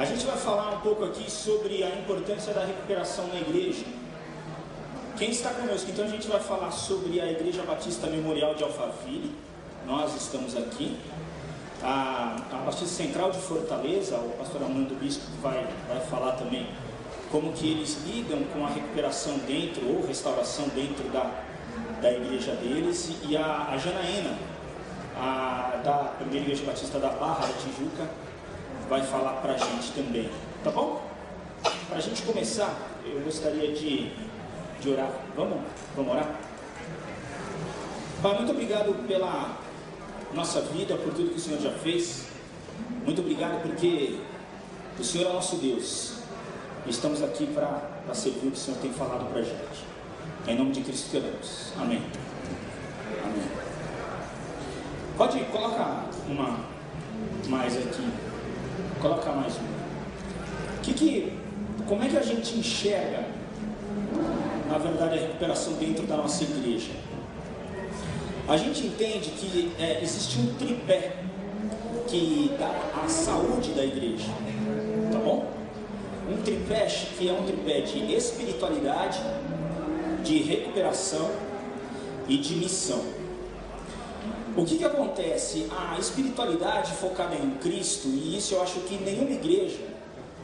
A gente vai falar um pouco aqui sobre a importância da recuperação na igreja. Quem está conosco? Então a gente vai falar sobre a Igreja Batista Memorial de Alphaville. Nós estamos aqui. A, a Batista Central de Fortaleza, o pastor Armando Bispo vai, vai falar também como que eles lidam com a recuperação dentro ou restauração dentro da, da igreja deles. E a, a Janaína, a, da Primeira Igreja Batista da Barra, da Tijuca, vai falar para a gente também. Tá bom? Para a gente começar, eu gostaria de, de orar. Vamos? Vamos orar? Pai, muito obrigado pela nossa vida, por tudo que o Senhor já fez. Muito obrigado porque o Senhor é nosso Deus. Estamos aqui para servir o que o Senhor tem falado para a gente. Em nome de Cristo queremos. Amém. Amém. Pode colocar uma mais aqui. Coloca mais uma. Que que, como é que a gente enxerga, na verdade, a recuperação dentro da nossa igreja? A gente entende que é, existe um tripé que dá a saúde da igreja, tá bom? Um tripé que é um tripé de espiritualidade, de recuperação e de missão. O que, que acontece? A espiritualidade focada em Cristo, e isso eu acho que nenhuma igreja,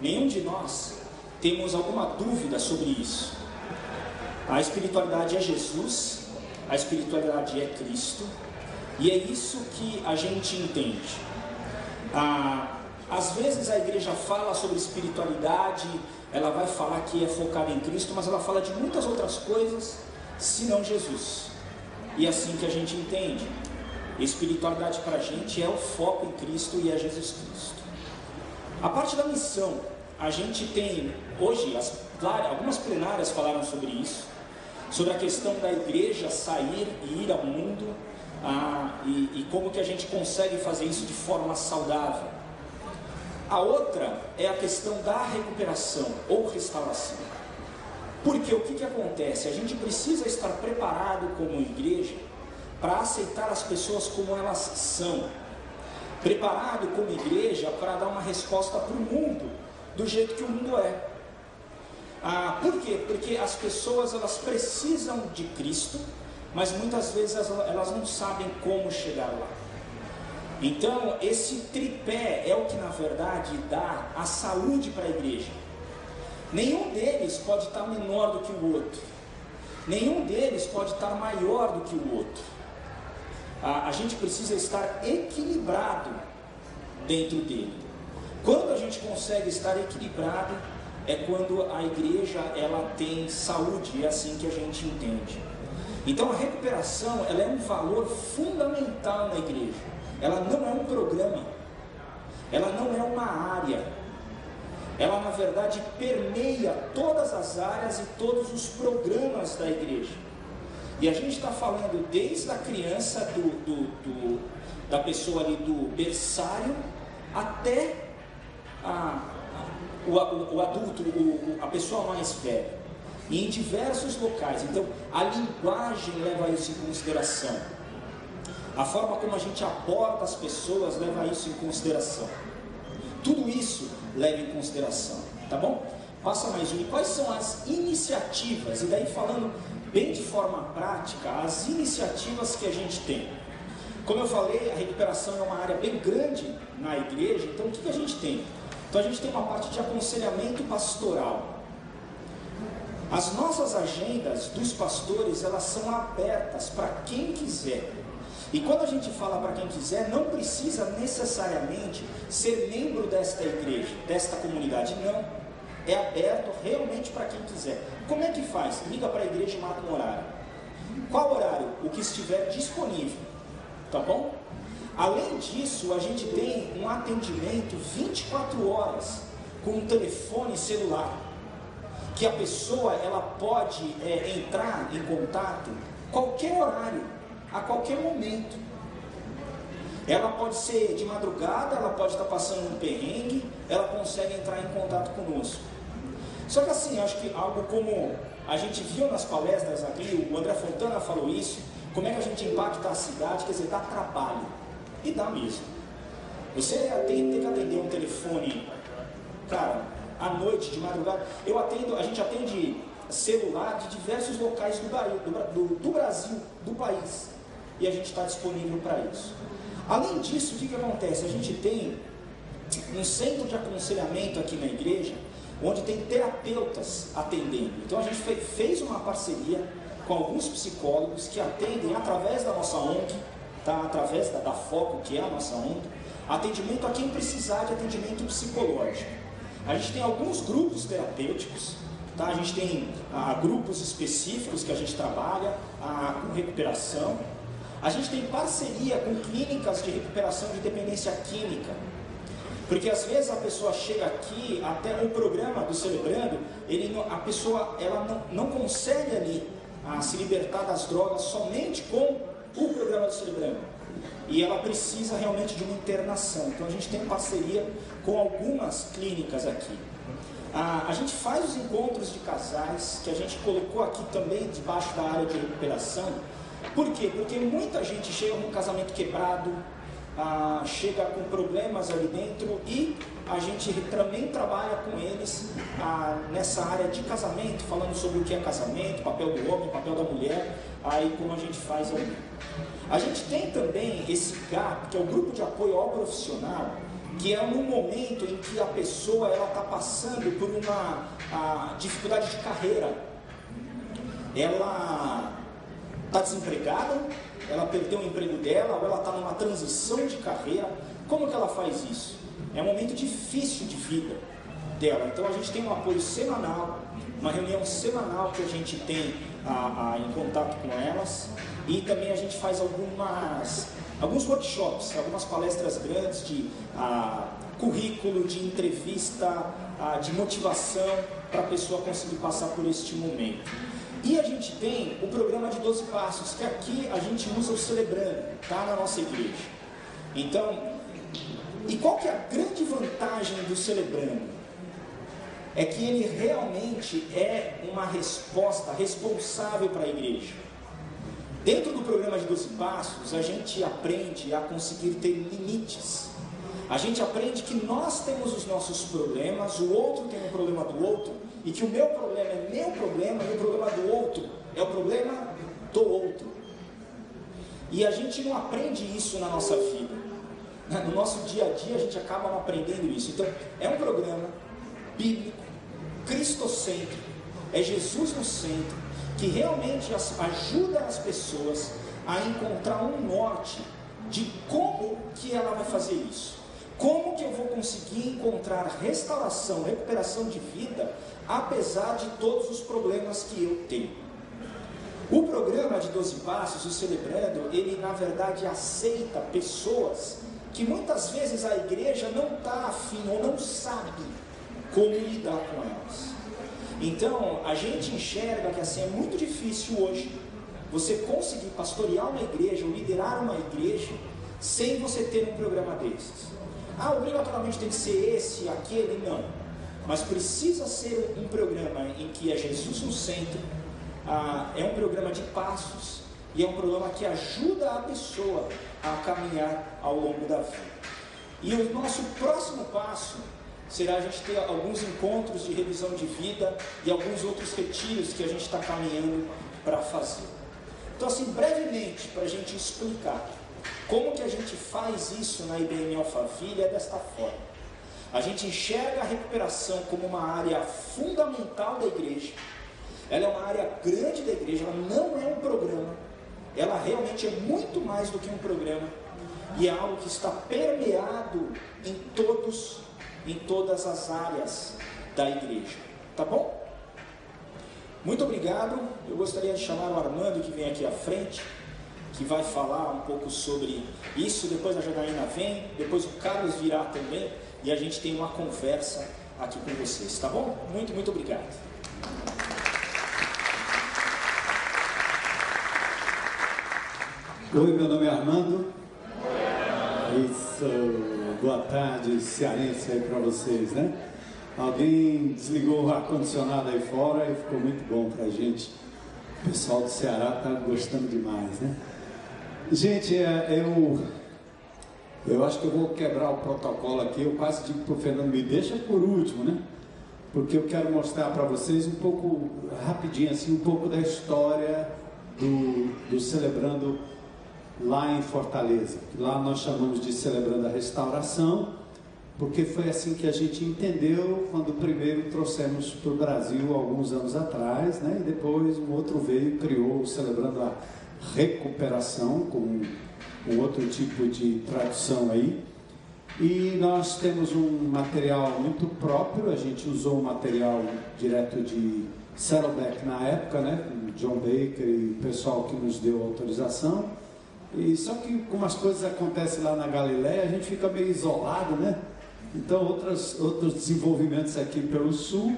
nenhum de nós, temos alguma dúvida sobre isso. A espiritualidade é Jesus, a espiritualidade é Cristo, e é isso que a gente entende. Ah, às vezes a igreja fala sobre espiritualidade, ela vai falar que é focada em Cristo, mas ela fala de muitas outras coisas, senão Jesus. E é assim que a gente entende. Espiritualidade para a gente é o foco em Cristo e é Jesus Cristo. A parte da missão, a gente tem hoje, as, algumas plenárias falaram sobre isso, sobre a questão da igreja sair e ir ao mundo, ah, e, e como que a gente consegue fazer isso de forma saudável. A outra é a questão da recuperação ou restauração. Porque o que, que acontece? A gente precisa estar preparado como igreja para aceitar as pessoas como elas são. Preparado como igreja para dar uma resposta para o mundo do jeito que o mundo é. Ah, por quê? Porque as pessoas elas precisam de Cristo, mas muitas vezes elas, não sabem como chegar lá. Então, esse tripé é o que na verdade dá a saúde para a igreja. Nenhum deles pode estar menor do que o outro. Nenhum deles pode estar maior do que o outro a, a gente precisa estar equilibrado dentro dele. Quando a gente consegue estar equilibrado, é quando a igreja ela tem saúde, é assim que a gente entende. Então a recuperação ela é um valor fundamental na igreja. Ela não é um programa, ela não é uma área. Ela na verdade permeia todas as áreas e todos os programas da igreja. E a gente está falando desde a criança, do, do, do, da pessoa ali do berçário, até a, o, o, o, adulto, o, a pessoa mais velha. E em diversos locais. Então, a linguagem leva isso em consideração. A forma como a gente aborda as pessoas leva isso em consideração. Tudo isso leva em consideração. Tá bom? Passa mais um. E quais são as iniciativas? E daí falando bem de forma prática as iniciativas que a gente tem. Como eu falei, a recuperação é uma área bem grande na igreja, então o que, que a gente tem? Então a gente tem uma parte de aconselhamento pastoral. As nossas agendas dos pastores, elas são abertas para quem quiser. E quando a gente fala para quem quiser, não precisa necessariamente ser membro desta igreja, desta comunidade, não é aberto realmente para quem quiser. Como é que faz? Liga para a igreja e marca um horário. Qual horário? O que estiver disponível. Tá bom? Além disso, a gente tem um atendimento 24 horas com um telefone celular. Que a pessoa ela pode é, entrar em contato qualquer horário, a qualquer momento. Ela pode ser de madrugada, ela pode estar passando um perrengue, ela consegue entrar em contato conosco. Só que assim, acho que algo como a gente viu nas palestras aqui, o André Fontana falou isso, como é que a gente impacta a cidade, quer dizer, dá trabalho. E dá mesmo. Você tem, tem que atender um telefone cara, à noite, de madrugada. Eu atendo, a gente atende celular de diversos locais do, do, do Brasil, do país. E a gente está disponível para isso. Além disso, o que, que acontece? A gente tem um centro de aconselhamento aqui na igreja, onde tem terapeutas atendendo. Então a gente fez uma parceria com alguns psicólogos que atendem através da nossa ONG, tá? através da, da FOCO, que é a nossa ONG, atendimento a quem precisar de atendimento psicológico. A gente tem alguns grupos terapêuticos, tá? a gente tem ah, grupos específicos que a gente trabalha ah, com recuperação. A gente tem parceria com clínicas de recuperação de dependência química. Porque às vezes a pessoa chega aqui, até o programa do Celebrando, ele, a pessoa ela não, não consegue ali a se libertar das drogas somente com o programa do Celebrando. E ela precisa realmente de uma internação. Então a gente tem parceria com algumas clínicas aqui. a gente faz os encontros de casais, que a gente colocou aqui também debaixo da área de recuperação. Por quê? Porque muita gente chega com um casamento quebrado, ah, chega com problemas ali dentro e a gente também trabalha com eles ah, nessa área de casamento, falando sobre o que é casamento, papel do homem, papel da mulher, aí como a gente faz ali. A gente tem também esse GAP, que é o grupo de apoio ao profissional, que é um momento em que a pessoa ela está passando por uma a, dificuldade de carreira. Ela está desempregada, ela perdeu o emprego dela, ou ela está numa transição de carreira. Como que ela faz isso? É um momento difícil de vida dela. Então a gente tem um apoio semanal, uma reunião semanal que a gente tem a, a, em contato com elas. E também a gente faz algumas, alguns workshops, algumas palestras grandes de a, currículo, de entrevista, de motivação para a pessoa conseguir passar por este momento. E a gente tem o programa de 12 passos, que aqui a gente usa o celebrando, tá na nossa igreja. Então, e qual que é a grande vantagem do celebrando? É que ele realmente é uma resposta responsável para a igreja. Dentro do programa de 12 passos, a gente aprende a conseguir ter limites. A gente aprende que nós temos os nossos problemas, o outro tem um problema do outro, e que o meu problema é meu problema e o problema do outro é o problema do outro. E a gente não aprende isso na nossa vida. No nosso dia a dia a gente acaba não aprendendo isso. Então, é um programa bíblico, cristocêntrico, é Jesus no centro, que realmente ajuda as pessoas a encontrar um norte de como que ela vai fazer isso. Como que eu vou conseguir encontrar restauração, recuperação de vida apesar de todos os problemas que eu tenho. O programa de 12 Passos, o Celebrando, ele na verdade aceita pessoas que muitas vezes a igreja não está afim ou não sabe como lidar com elas. Então, a gente enxerga que assim é muito difícil hoje você conseguir pastorear uma igreja ou liderar uma igreja sem você ter um programa desses. Ah, obrigatoriamente tem que ser esse, aquele, não mas precisa ser um programa em que é Jesus no centro, ah, é um programa de passos e é um programa que ajuda a pessoa a caminhar ao longo da vida. E o nosso próximo passo será a gente ter alguns encontros de revisão de vida e alguns outros retiros que a gente está caminhando para fazer. Então, assim, brevemente, para a gente explicar como que a gente faz isso na IBM Alphaville é desta forma. A gente enxerga a recuperação como uma área fundamental da igreja. Ela é uma área grande da igreja, ela não é um programa. Ela realmente é muito mais do que um programa. E é algo que está permeado em todos, em todas as áreas da igreja. Tá bom? Muito obrigado. Eu gostaria de chamar o Armando que vem aqui à frente, que vai falar um pouco sobre isso. Depois a Janaína vem, depois o Carlos virá também e a gente tem uma conversa aqui com vocês, tá bom? Muito, muito obrigado. Oi, meu nome é Armando. Isso, boa tarde, cearense aí para vocês, né? Alguém desligou o ar-condicionado aí fora e ficou muito bom para a gente. O pessoal do Ceará está gostando demais, né? Gente, é, eu Eu acho que eu vou quebrar o protocolo aqui. Eu quase digo para o Fernando, me deixa por último, né? Porque eu quero mostrar para vocês um pouco, rapidinho assim, um pouco da história do, do Celebrando lá em Fortaleza. Lá nós chamamos de Celebrando a Restauração, porque foi assim que a gente entendeu quando primeiro trouxemos para o Brasil alguns anos atrás, né? E depois um outro veio e criou Celebrando a Recuperação, com um outro tipo de tradução aí. E nós temos um material muito próprio, a gente usou um material direto de Saddleback na época, né? John Baker e o pessoal que nos deu autorização. E só que como as coisas acontecem lá na Galiléia, a gente fica meio isolado, né? Então outras, outros desenvolvimentos aqui pelo sul,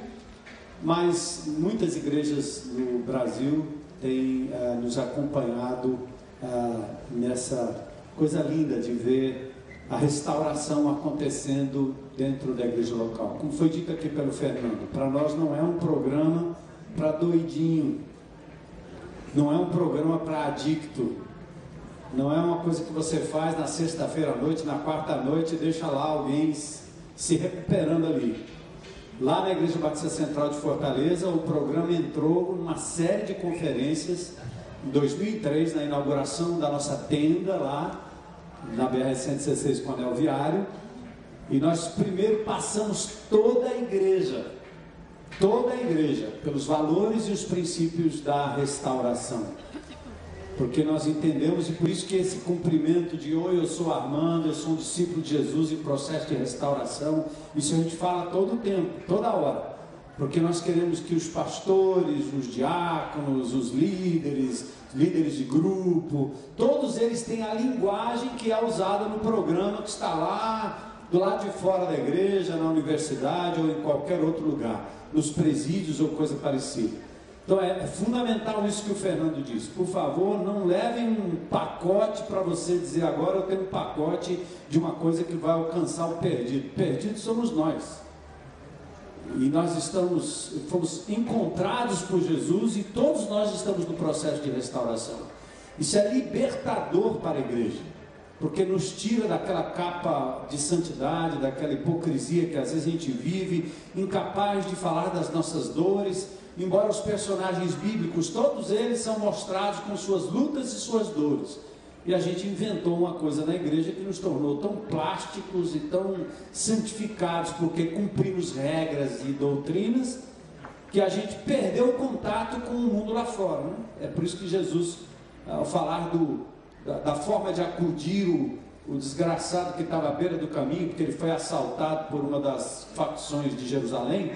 mas muitas igrejas no Brasil têm uh, nos acompanhado uh, nessa coisa linda de ver a restauração acontecendo dentro da igreja local. Como foi dito aqui pelo Fernando, para nós não é um programa para doidinho, não é um programa para adicto, não é uma coisa que você faz na sexta-feira à noite, na quarta noite e deixa lá alguém se recuperando ali. Lá na Igreja Batista Central de Fortaleza, o programa entrou numa série de conferências em 2003, na inauguração da nossa tenda lá na BR-116 com anel viário. E nós primeiro passamos toda a igreja, toda a igreja, pelos valores e os princípios da restauração. Porque nós entendemos, e por isso que esse cumprimento de oi, eu sou Armando, eu sou um discípulo de Jesus em processo de restauração, isso a gente fala todo o tempo, toda hora. Porque nós queremos que os pastores, os diáconos, os líderes, líderes de grupo, todos eles têm a linguagem que é usada no programa que está lá do lado de fora da igreja, na universidade ou em qualquer outro lugar, nos presídios ou coisa parecida. Então é, é fundamental isso que o Fernando disse. Por favor, não levem um pacote para você dizer agora eu tenho um pacote de uma coisa que vai alcançar o perdido. Perdido somos nós. E nós estamos, fomos encontrados por Jesus e todos nós estamos no processo de restauração. Isso é libertador para a igreja, porque nos tira daquela capa de santidade, daquela hipocrisia que às vezes a gente vive, incapaz de falar das nossas dores, embora os personagens bíblicos, todos eles são mostrados com suas lutas e suas dores. E a gente inventou uma coisa na igreja que nos tornou tão plásticos e tão santificados, porque cumprimos regras e doutrinas, que a gente perdeu o contato com o mundo lá fora. Né? É por isso que Jesus, ao falar do, da, da forma de acudir o, o desgraçado que estava à beira do caminho, porque ele foi assaltado por uma das facções de Jerusalém,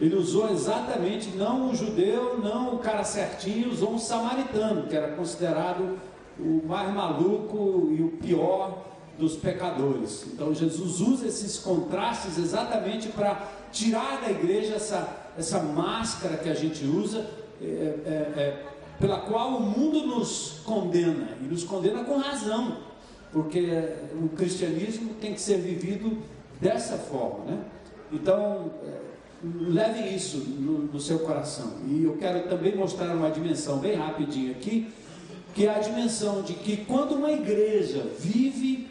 ele usou exatamente não o judeu, não o cara certinho, usou um samaritano, que era considerado o mais maluco e o pior dos pecadores. Então Jesus usa esses contrastes exatamente para tirar da igreja essa, essa máscara que a gente usa, é, é, é, pela qual o mundo nos condena, e nos condena com razão, porque o cristianismo tem que ser vivido dessa forma. Né? Então, é, leve isso no, no seu coração. E eu quero também mostrar uma dimensão bem rapidinho aqui que é a dimensão de que quando uma igreja vive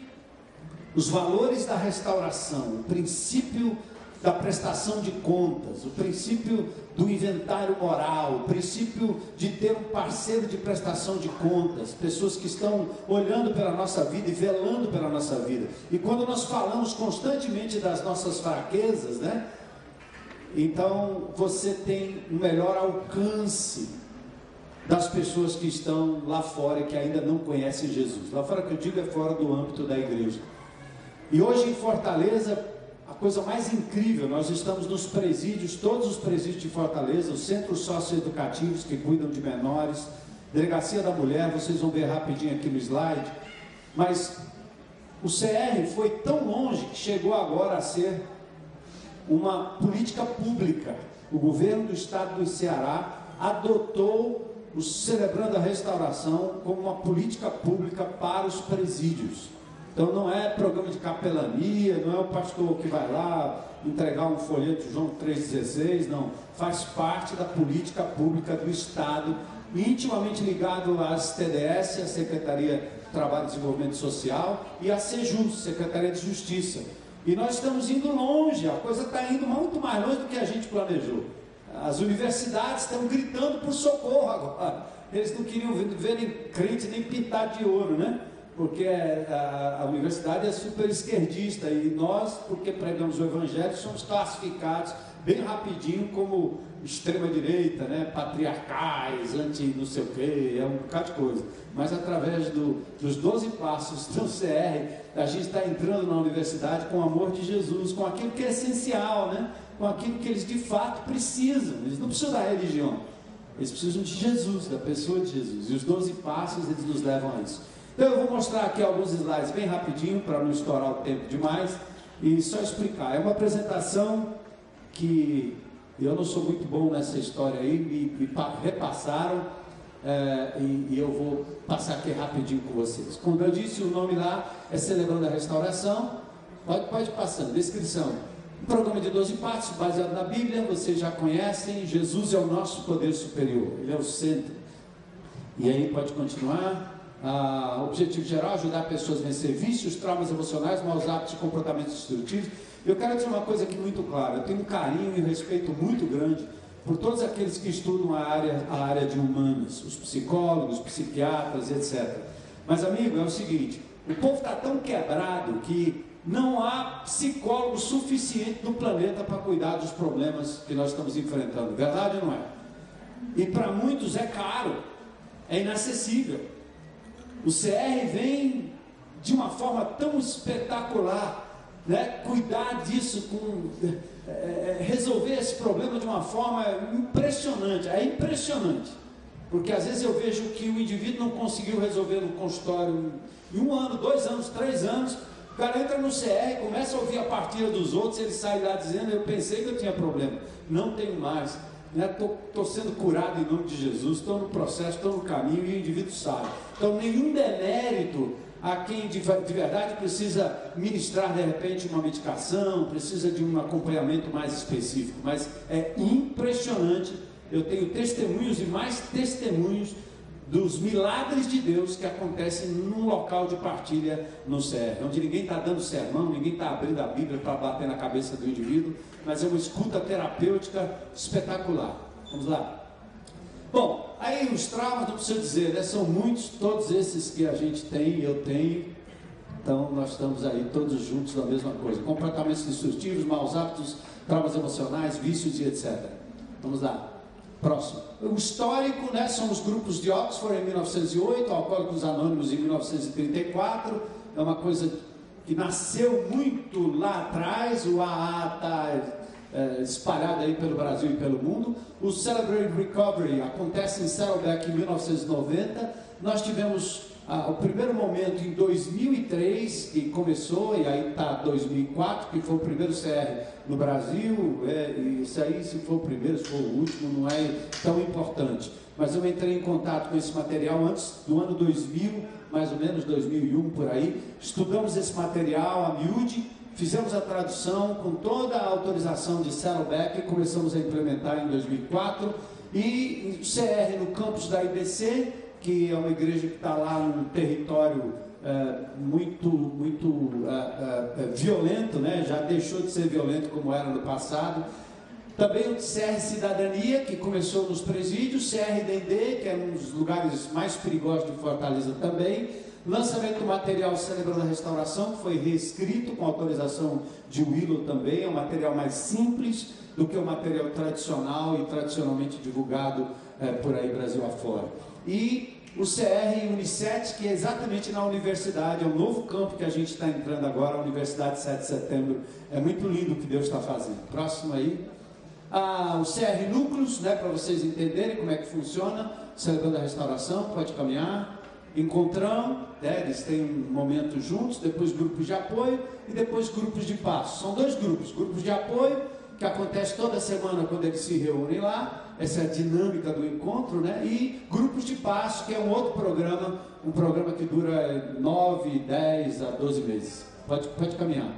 os valores da restauração, o princípio da prestação de contas, o princípio do inventário moral, o princípio de ter um parceiro de prestação de contas, pessoas que estão olhando pela nossa vida e velando pela nossa vida. E quando nós falamos constantemente das nossas fraquezas, né? Então você tem um melhor alcance das pessoas que estão lá fora que ainda não conhecem Jesus. Lá fora que eu digo é fora do âmbito da igreja. E hoje em Fortaleza, a coisa mais incrível, nós estamos nos presídios, todos os presídios de Fortaleza, os centros socioeducativos que cuidam de menores, delegacia da mulher, vocês vão ver rapidinho aqui no slide. Mas o CR foi tão longe que chegou agora a ser uma política pública. O governo do estado do Ceará adotou o Celebrando a Restauração como uma política pública para os presídios. Então não é programa de capelania, não é o pastor que vai lá entregar um folheto João 3,16, não. Faz parte da política pública do Estado, intimamente ligado às TDS, a Secretaria Trabalho e Desenvolvimento Social, e a SEJUS, Secretaria de Justiça. E nós estamos indo longe, a coisa está indo muito mais longe do que a gente planejou. As universidades estão gritando por socorro agora. Eles não queriam ver nem crente nem pintar de ouro, né? Porque a, a universidade é super esquerdista e nós, porque pregamos o evangelho, somos classificados bem rapidinho como extrema-direita, né? patriarcais, anti não sei o quê, é um bocado de coisa. Mas através do, dos 12 passos do CR, a gente está entrando na universidade com o amor de Jesus, com aquilo que é essencial, né? Com aquilo que eles de fato precisam. Eles não precisam da religião, eles precisam de Jesus, da pessoa de Jesus. E os 12 passos eles nos levam a isso. Então eu vou mostrar aqui alguns slides bem rapidinho, para não estourar o tempo demais, e só explicar. É uma apresentação que eu não sou muito bom nessa história aí, me, me repassaram é, e, e, eu vou passar aqui rapidinho com vocês. Como eu disse, o nome lá é Celebrando a Restauração. Pode, pode passando. Descrição. Programa de 12 partes, baseado na Bíblia, vocês já conhecem. Jesus é o nosso poder superior, ele é o centro. E aí pode continuar. Ah, objetivo geral: ajudar pessoas a vencer vícios, traumas emocionais, maus hábitos e comportamentos destrutivos eu quero dizer uma coisa aqui muito clara: eu tenho um carinho e um respeito muito grande por todos aqueles que estudam a área, a área de humanas, os psicólogos, psiquiatras, etc. Mas, amigo, é o seguinte: o povo está tão quebrado que não há psicólogo suficiente no planeta para cuidar dos problemas que nós estamos enfrentando. Verdade ou não é? E para muitos é caro, é inacessível. O CR vem de uma forma tão espetacular né, cuidar disso, com, é, é, resolver esse problema de uma forma impressionante. É impressionante. Porque às vezes eu vejo que o indivíduo não conseguiu resolver no consultório em um ano, dois anos, três anos. O cara entra no CR, começa a ouvir a partida dos outros, ele sai lá dizendo: Eu pensei que eu tinha problema, não tenho mais. Estou né? sendo curado em nome de Jesus, estou no processo, estou no caminho e o indivíduo sai. Então, nenhum demérito a quem de, de verdade precisa ministrar de repente uma medicação, precisa de um acompanhamento mais específico. Mas é impressionante. Eu tenho testemunhos e mais testemunhos dos milagres de Deus que acontecem num local de partilha no CR, onde ninguém está dando sermão, ninguém está abrindo a Bíblia para bater na cabeça do indivíduo, mas é uma escuta terapêutica espetacular. Vamos lá. Bom, aí os traumas, não preciso dizer, né? são muitos, todos esses que a gente tem, eu tenho. Então, nós estamos aí todos juntos na mesma coisa. Comportamentos destrutivos, maus hábitos, traumas emocionais, vícios e etc. Vamos lá. Próximo. O histórico, né? São os grupos de Oxford em 1908, Alcoólicos Anônimos em 1934. É uma coisa que nasceu muito lá atrás. O AA está é, espalhada aí pelo Brasil e pelo mundo. O Celebrate Recovery acontece em Saddleback em 1990. Nós tivemos ah, o primeiro momento em 2003, que começou, e aí está 2004, que foi o primeiro CR no Brasil. É, isso aí, se for o primeiro, se for o último, não é tão importante. Mas eu entrei em contato com esse material antes do ano 2000, mais ou menos 2001 por aí. Estudamos esse material a miúde Fizemos a tradução com toda a autorização de Saddleback começamos a implementar em 2004. E CR no campus da IBC, que é uma igreja que está lá num território é, muito, muito é, é, violento, né? já deixou de ser violento como era no passado. Também o CR Cidadania, que começou nos presídios, CR Dendê, que é um dos lugares mais perigosos de Fortaleza também, Lançamento do material Celebrando a Restauração, que foi reescrito com autorização de Willow também, é um material mais simples do que o material tradicional e tradicionalmente divulgado é, por aí Brasil afora. E o CR Unicet, que é exatamente na universidade, é um novo campo que a gente está entrando agora, a Universidade 7 de Setembro. É muito lindo o que Deus está fazendo. Próximo aí. Ah, o CR Núcleos, né, para vocês entenderem como é que funciona, celebrando a restauração, pode caminhar encontrão, né, eles têm um momento juntos, depois grupos de apoio e depois grupos de passo. São dois grupos, grupos de apoio, que acontece toda semana quando eles se reúnem lá, essa dinâmica do encontro, né? E grupos de passo, que é um outro programa, um programa que dura 9, 10 a 12 meses. Pode, pode caminhar.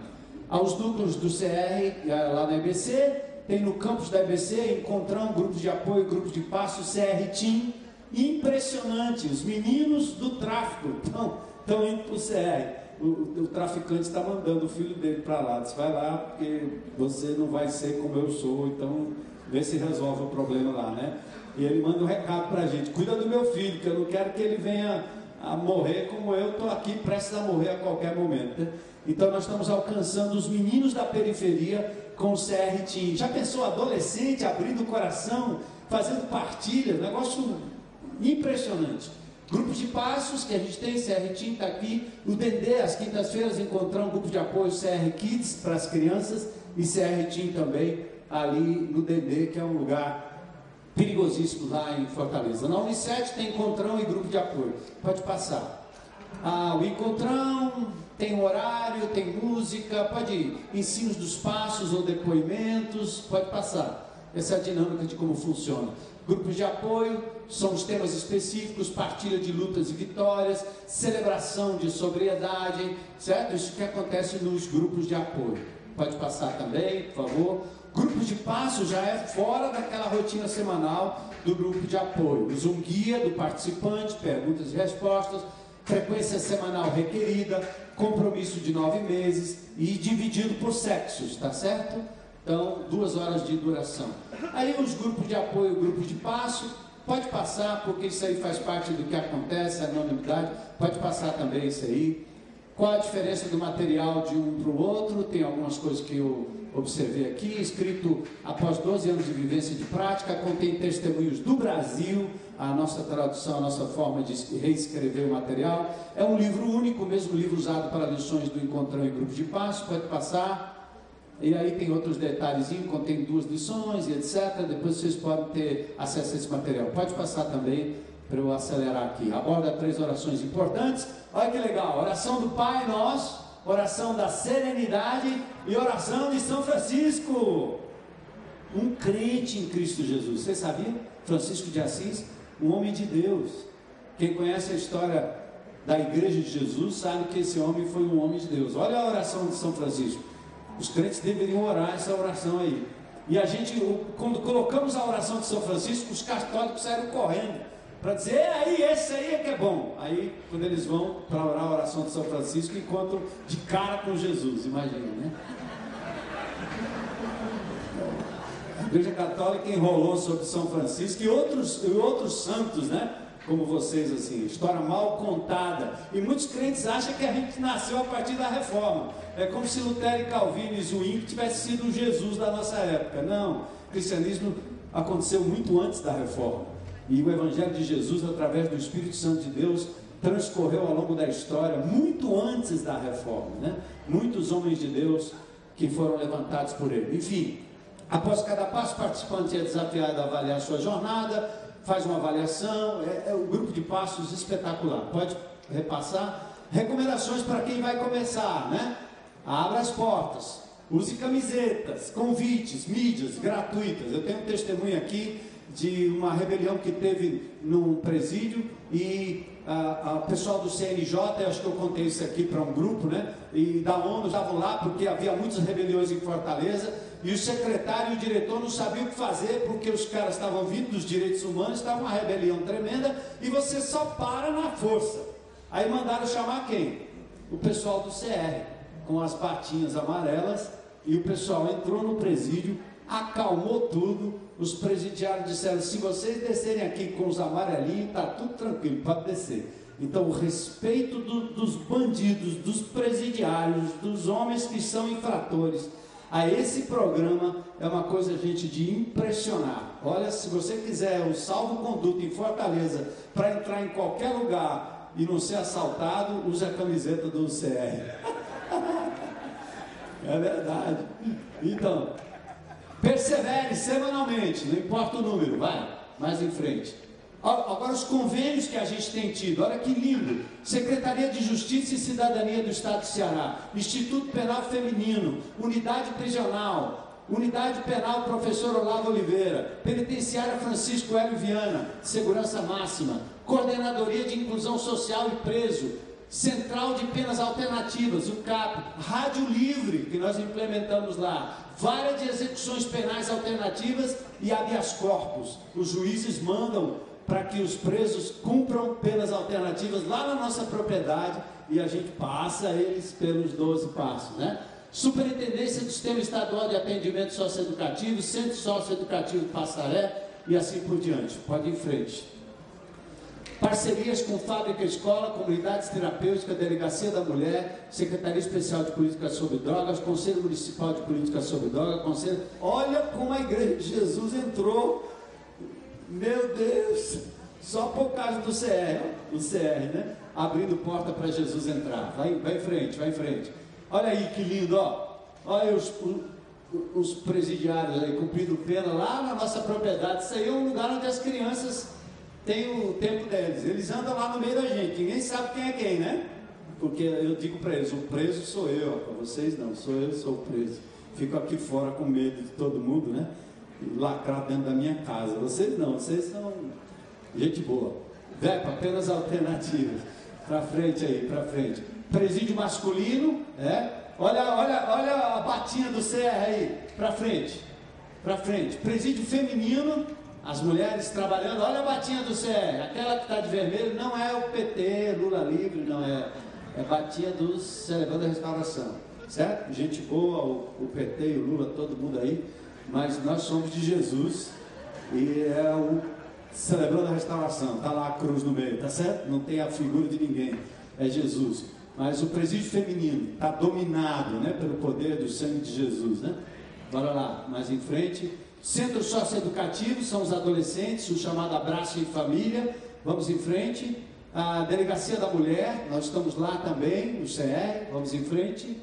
Aos núcleos do CR, lá na EBC, tem no campus da EBC, encontrão, grupos de apoio, grupos de passo, CR Team, impressionante. Os meninos do tráfico estão indo para o CR. O, o, traficante está mandando o filho dele para lá. Diz, vai lá, porque você não vai ser como eu sou, então vê se resolve o problema lá, né? E ele manda um recado para a gente: cuida do meu filho, que eu não quero que ele venha a morrer como eu estou aqui, prestes a morrer a qualquer momento. Então nós estamos alcançando os meninos da periferia com o CRT. Já pensou adolescente abrindo o coração, fazendo partilha, negócio impressionante. Grupos de passos que a gente tem, CR Team está aqui. O Dendê, às quintas-feiras, encontramos um grupo de apoio CR Kids para as crianças e CR Team também ali no Dendê, que é um lugar perigosíssimo lá em Fortaleza. Na Unicef tem encontrão e grupo de apoio. Pode passar. Ah, o encontrão tem horário, tem música, pode ir. Ensinos dos passos ou depoimentos, pode passar. Essa é a dinâmica de como funciona. Grupos de apoio são os temas específicos, partilha de lutas e vitórias, celebração de sobriedade, certo? Isso que acontece nos grupos de apoio. Pode passar também, por favor. Grupos de passo já é fora daquela rotina semanal do grupo de apoio. Usa um guia do participante, perguntas e respostas, frequência semanal requerida, compromisso de nove meses e dividido por sexos, tá certo? Então, duas horas de duração. Aí os grupos de apoio, grupos de passo, pode passar, porque isso aí faz parte do que acontece, a anonimidade, pode passar também isso aí. Qual a diferença do material de um para o outro? Tem algumas coisas que eu observei aqui, escrito após 12 anos de vivência de prática, contém testemunhos do Brasil, a nossa tradução, a nossa forma de reescrever o material. É um livro único, mesmo livro usado para lições do encontrão e grupo de passo, pode passar. E aí tem outros detalhezinhos, contém duas lições e etc. Depois vocês podem ter acesso a esse material. Pode passar também para eu acelerar aqui. Aborda três orações importantes. Olha que legal, oração do Pai Nosso, oração da serenidade e oração de São Francisco. Um crente em Cristo Jesus. Você sabia? Francisco de Assis, um homem de Deus. Quem conhece a história da Igreja de Jesus sabe que esse homem foi um homem de Deus. Olha a oração de São Francisco. Os crentes deveriam orar essa oração aí. E a gente, quando colocamos a oração de São Francisco, os católicos saíram correndo para dizer, aí, esse aí é que é bom. Aí, quando eles vão para orar a oração de São Francisco, encontram de cara com Jesus, imagina, né? A Igreja Católica enrolou sobre São Francisco e outros, e outros santos, né? como vocês, assim, história mal contada. E muitos crentes acham que a gente nasceu a partir da reforma. É como se Lutero e Calvino e Zwingli tivessem sido o Jesus da nossa época. Não, o cristianismo aconteceu muito antes da reforma. E o Evangelho de Jesus, através do Espírito Santo de Deus, transcorreu ao longo da história, muito antes da reforma. Né? Muitos homens de Deus que foram levantados por ele. Enfim, após cada passo, o participante é desafiado a avaliar a sua jornada, faz uma avaliação, é, é um grupo de passos espetacular. Pode repassar. Recomendações para quem vai começar, né? Abra as portas, use camisetas, convites, mídias gratuitas. Eu tenho um testemunho aqui de uma rebelião que teve num presídio e o pessoal do CNJ, acho que eu contei isso aqui para um grupo, né? E da ONU estavam lá porque havia muitas rebeliões em Fortaleza e o secretário e o diretor não sabiam o que fazer porque os caras estavam vindo dos direitos humanos, estava uma rebelião tremenda e você só para na força. Aí mandaram chamar quem? O pessoal do CR, com as patinhas amarelas, e o pessoal entrou no presídio, acalmou tudo. Os presidiários disseram: se vocês descerem aqui com os amarelinhos, está tudo tranquilo, pode descer. Então, o respeito do, dos bandidos, dos presidiários, dos homens que são infratores a esse programa é uma coisa, gente, de impressionar. Olha, se você quiser o salvo-conduto em Fortaleza para entrar em qualquer lugar e não ser assaltado, use a camiseta do CR. é verdade. Então, persevere semanalmente, não importa o número, vai, mais em frente. Agora, os convênios que a gente tem tido, olha que lindo: Secretaria de Justiça e Cidadania do Estado do Ceará, Instituto Penal Feminino, Unidade Prisional, Unidade Penal Professor Olavo Oliveira, Penitenciária Francisco Hélio Viana, Segurança Máxima, Coordenadoria de Inclusão Social e Preso, Central de Penas Alternativas, o CAP, Rádio Livre, que nós implementamos lá, Vara de Execuções Penais Alternativas e habeas corpus. Os juízes mandam para que os presos cumpram penas alternativas lá na nossa propriedade e a gente passa eles pelos 12 passos, né? Superintendência do Sistema Estadual de Atendimento Socioeducativo, Centro Socioeducativo Passaré e assim por diante. Pode ir em frente. Parcerias com Fábrica Escola, Comunidades Terapêuticas, Delegacia da Mulher, Secretaria Especial de Política sobre Drogas, Conselho Municipal de Política sobre Drogas, Conselho. Olha como a Igreja de Jesus entrou. Meu Deus! Só por causa do CR, o CR, né? Abrindo porta para Jesus entrar. Vai, vai em frente, vai em frente. Olha aí que lindo, ó. Olha os, os presidiários aí cumprindo pena lá na nossa propriedade. Isso aí é um lugar onde as crianças têm o tempo deles. Eles andam lá no meio da gente. Ninguém sabe quem é quem, né? Porque eu digo para eles: o preso sou eu. Para vocês não, sou eu, sou o preso. Fico aqui fora com medo de todo mundo, né? Lacrar dentro da minha casa. Vocês não, vocês são gente boa. Vepa, apenas alternativas. Para frente aí, para frente presídio masculino, é? Olha, olha, olha a batinha do CR aí, para frente, para frente. Presídio feminino, as mulheres trabalhando, olha a batinha do CR, aquela que está de vermelho não é o PT, Lula livre, não é, é batinha dos celebrando a restauração, certo? Gente boa, o, o PT e o Lula, todo mundo aí, mas nós somos de Jesus e é o celebrando a restauração, tá lá a cruz no meio, tá certo? Não tem a figura de ninguém, é Jesus. Mas o presídio feminino está dominado né, pelo poder do sangue de Jesus. Né? Bora lá, mais em frente. Centro socioeducativo são os adolescentes, o chamado Abraço em Família. Vamos em frente. A Delegacia da Mulher, nós estamos lá também, o CR, vamos em frente.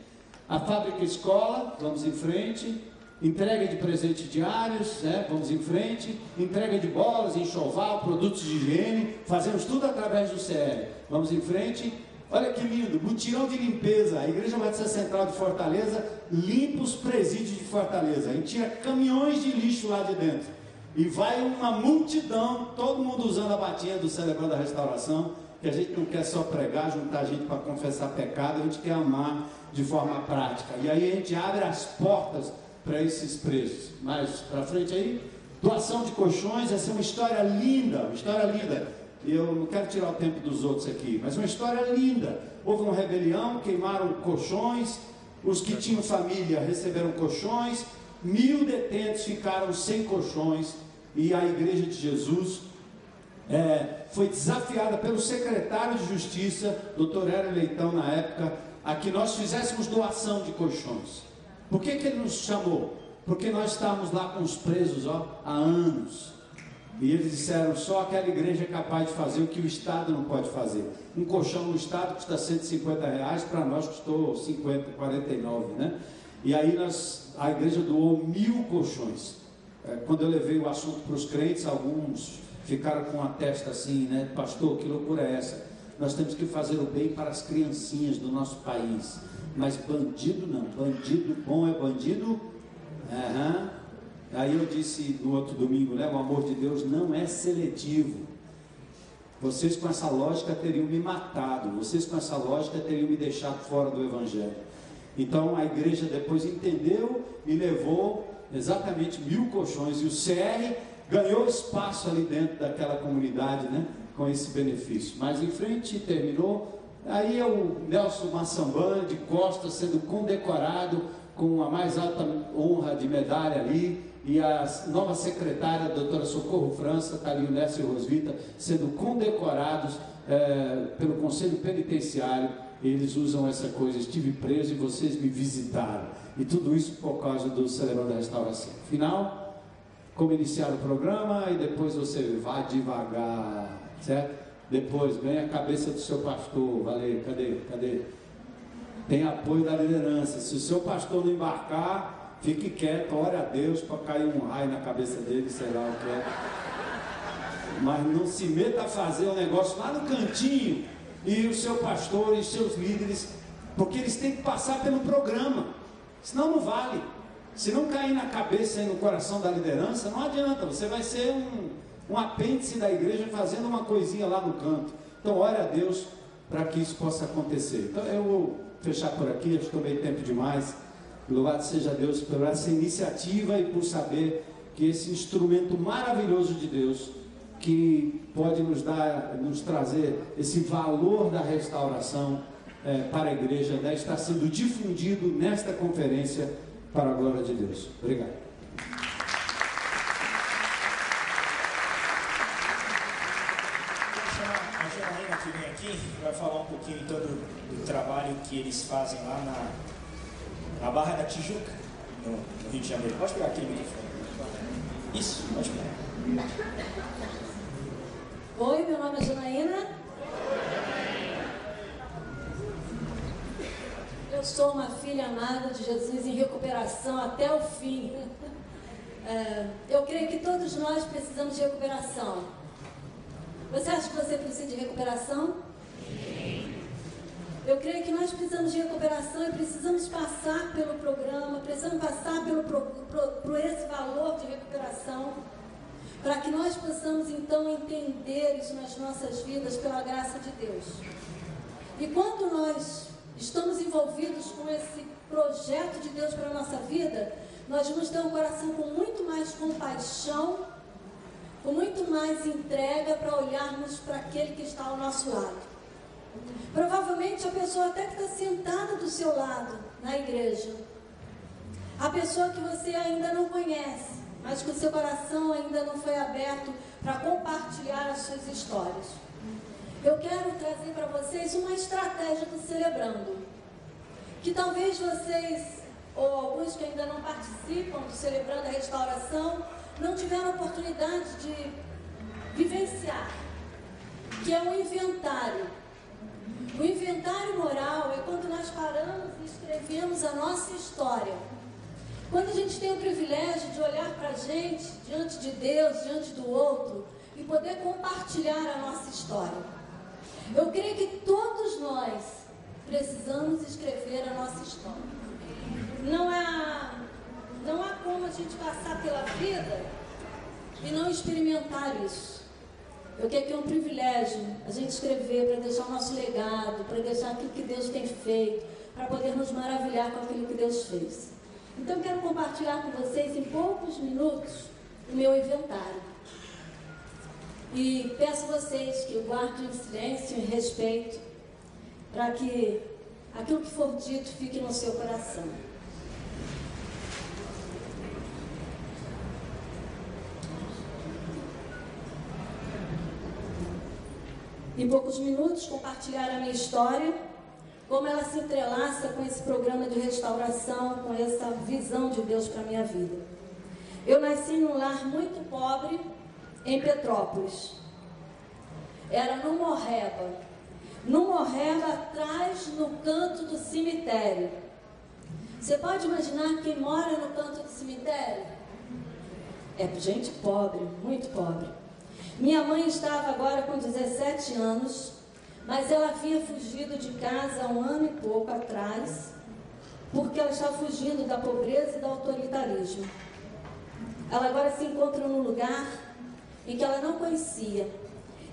A Fábrica Escola, vamos em frente. Entrega de presentes diários, né? vamos em frente. Entrega de bolas, enxoval, produtos de higiene. Fazemos tudo através do CR. Vamos em frente Olha que lindo, mutirão de limpeza. A Igreja Batista Central de Fortaleza limpa os presídios de Fortaleza. A gente tira caminhões de lixo lá de dentro. E vai uma multidão, todo mundo usando a batinha do Celebrando a Restauração, que a gente não quer só pregar, juntar gente para confessar pecado, a gente quer amar de forma prática. E aí a gente abre as portas para esses presos. Mais para frente aí, doação de colchões, essa é uma história linda, uma história linda eu não quero tirar o tempo dos outros aqui, mas uma história linda. Houve uma rebelião, queimaram colchões, os que tinham família receberam colchões, mil detentos ficaram sem colchões, e a Igreja de Jesus é, foi desafiada pelo secretário de Justiça, doutor Hélio Leitão, na época, a que nós fizéssemos doação de colchões. Por que, que ele nos chamou? Porque nós estávamos lá com os presos ó, há anos. E eles disseram: só aquela igreja é capaz de fazer o que o Estado não pode fazer. Um colchão no Estado custa 150 reais, para nós custou 50, 49, né? E aí nós, a igreja doou mil colchões. É, quando eu levei o assunto para os crentes, alguns ficaram com a testa assim, né? Pastor, que loucura é essa? Nós temos que fazer o bem para as criancinhas do nosso país. Mas bandido não, bandido bom é bandido. Uhum Aí eu disse no outro domingo, né? O amor de Deus não é seletivo. Vocês com essa lógica teriam me matado, vocês com essa lógica teriam me deixado fora do Evangelho. Então a igreja depois entendeu e levou exatamente mil colchões e o CR ganhou espaço ali dentro daquela comunidade, né? Com esse benefício. Mais em frente terminou. Aí é o Nelson Massambã de Costa sendo condecorado com a mais alta honra de medalha ali e a nova secretária, a doutora Socorro França, está ali o Nécio Rosvita, sendo condecorados é, pelo Conselho Penitenciário. Eles usam essa coisa, estive preso e vocês me visitaram. E tudo isso por causa do Celebrão da Restauração. Final, como iniciar o programa e depois você vai devagar, certo? Depois, ganha a cabeça do seu pastor, valeu, cadê, cadê? Tem apoio da liderança. Se o seu pastor não embarcar, Fique quieto, ore a Deus para cair um raio na cabeça dele, sei lá o que é. Mas não se meta a fazer um negócio lá no cantinho e o seu pastor e seus líderes, porque eles têm que passar pelo programa, senão não vale. Se não cair na cabeça e no coração da liderança, não adianta, você vai ser um, um apêndice da igreja fazendo uma coisinha lá no canto. Então, ore a Deus para que isso possa acontecer. Então, eu vou fechar por aqui, acho que tomei tempo demais. Louvado seja Deus por essa iniciativa e por saber que esse instrumento maravilhoso de Deus que pode nos dar, nos trazer esse valor da restauração, é, para a igreja deve estar sendo difundido nesta conferência para a glória de Deus. Obrigado. A que vem aqui vai falar um pouquinho então do, do trabalho que eles fazem lá na, na Barra da Tijuca, no, no Rio de Janeiro. Pode pegar aquele microfone. Isso, pode pegar. Oi, meu nome é Janaína. Eu sou uma filha amada de Jesus em recuperação até o fim. É, eu creio que todos nós precisamos de recuperação. Você acha que você precisa de recuperação? Eu creio que nós precisamos de recuperação e precisamos passar pelo programa, precisamos passar pelo, pro, pro, por esse valor de recuperação, para que nós possamos então entender isso nas nossas vidas pela graça de Deus. E quando nós estamos envolvidos com esse projeto de Deus para a nossa vida, nós vamos ter um coração com muito mais compaixão, com muito mais entrega para olharmos para aquele que está ao nosso lado. Provavelmente a pessoa até que está sentada do seu lado na igreja. A pessoa que você ainda não conhece, mas que o seu coração ainda não foi aberto para compartilhar as suas histórias. Eu quero trazer para vocês uma estratégia do Celebrando. Que talvez vocês, ou alguns que ainda não participam do Celebrando a Restauração, não tiveram oportunidade de vivenciar. Que é um inventário o inventário moral é quando nós paramos e escrevemos a nossa história. Quando a gente tem o privilégio de olhar para a gente, diante de Deus, diante do outro, e poder compartilhar a nossa história. Eu creio que todos nós precisamos escrever a nossa história. Não há, não há como a gente passar pela vida e não experimentar isso. Eu creio que é um privilégio a gente escrever para deixar o nosso legado, para deixar aquilo que Deus tem feito, para poder nos maravilhar com aquilo que Deus fez. Então eu quero compartilhar com vocês em poucos minutos o meu inventário. E peço a vocês que guardem em silêncio e respeito para que aquilo que for dito fique no seu coração. Em poucos minutos, compartilhar a minha história, como ela se entrelaça com esse programa de restauração, com essa visão de Deus para a minha vida. Eu nasci num lar muito pobre em Petrópolis. Era no Morreba. No Morreba, atrás, no canto do cemitério. Você pode imaginar quem mora no canto do cemitério? É gente pobre, muito pobre. Minha mãe estava agora com 17 anos, mas ela havia fugido de casa há um ano e pouco atrás, porque ela estava fugindo da pobreza e do autoritarismo. Ela agora se encontra num lugar em que ela não conhecia.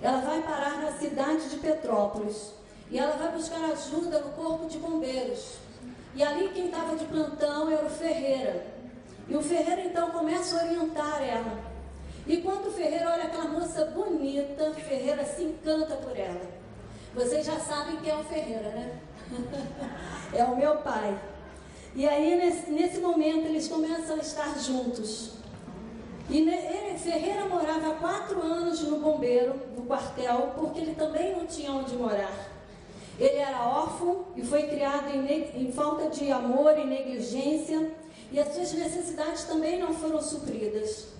Ela vai parar na cidade de Petrópolis e ela vai buscar ajuda no corpo de bombeiros. E ali quem estava de plantão era o Ferreira. E o Ferreira então começa a orientar ela. E quando o Ferreira olha aquela moça bonita, Ferreira se encanta por ela. Vocês já sabem quem é o Ferreira, né? é o meu pai. E aí, nesse, nesse, momento, eles começam a estar juntos. E ele, Ferreira morava há quatro anos no bombeiro, no quartel, porque ele também não tinha onde morar. Ele era órfão e foi criado em, em falta de amor e negligência, e as suas necessidades também não foram supridas.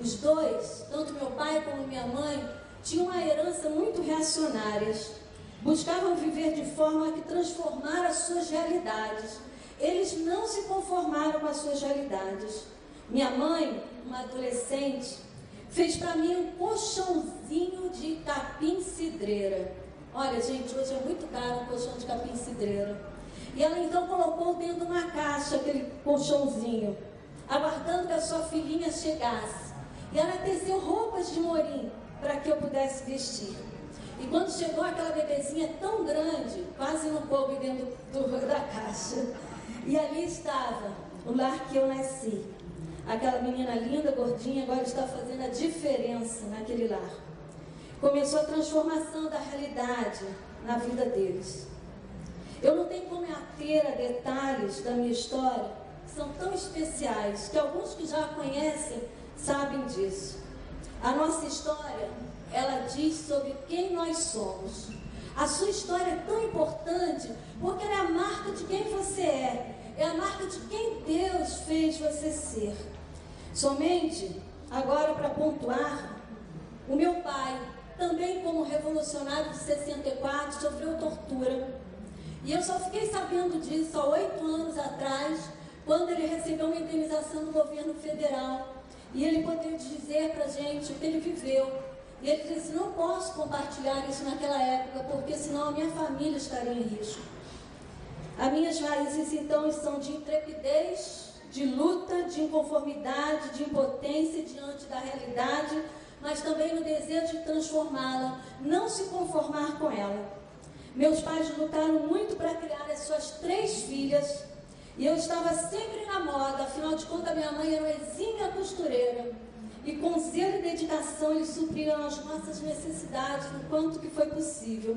Os dois, tanto meu pai como minha mãe, tinham uma herança muito reacionárias. Buscavam viver de forma que transformar as suas realidades. Eles não se conformaram com as suas realidades. Minha mãe, uma adolescente, fez para mim um colchãozinho de capim cidreira. Olha, gente, hoje é muito caro um colchão de capim cidreira. E ela então colocou dentro de uma caixa aquele colchãozinho, aguardando que a sua filhinha chegasse. E ela teceu roupas de morim para que eu pudesse vestir. E quando chegou aquela bebezinha tão grande, quase não coube dentro do, da caixa. E ali estava o lar que eu nasci. Aquela menina linda, gordinha, agora está fazendo a diferença naquele lar. Começou a transformação da realidade na vida deles. Eu não tenho como me ater a detalhes da minha história, que são tão especiais, que alguns que já a conhecem sabem disso. A nossa história, ela diz sobre quem nós somos. A sua história é tão importante porque ela é a marca de quem você é, é a marca de quem Deus fez você ser. Somente, agora para pontuar, o meu pai, também como revolucionário de 64, sofreu tortura. E eu só fiquei sabendo disso há oito anos atrás, quando ele recebeu uma indenização do governo federal. E ele poderia dizer para a gente o que ele viveu. E ele disse: Não posso compartilhar isso naquela época, porque senão a minha família estaria em risco. As minhas raízes, então, são de intrepidez, de luta, de inconformidade, de impotência diante da realidade, mas também no desejo de transformá-la, não se conformar com ela. Meus pais lutaram muito para criar as suas três filhas e eu estava sempre na moda, afinal de contas, minha mãe era uma exímia costureira. E com zelo e dedicação, eles supriram as nossas necessidades no quanto que foi possível.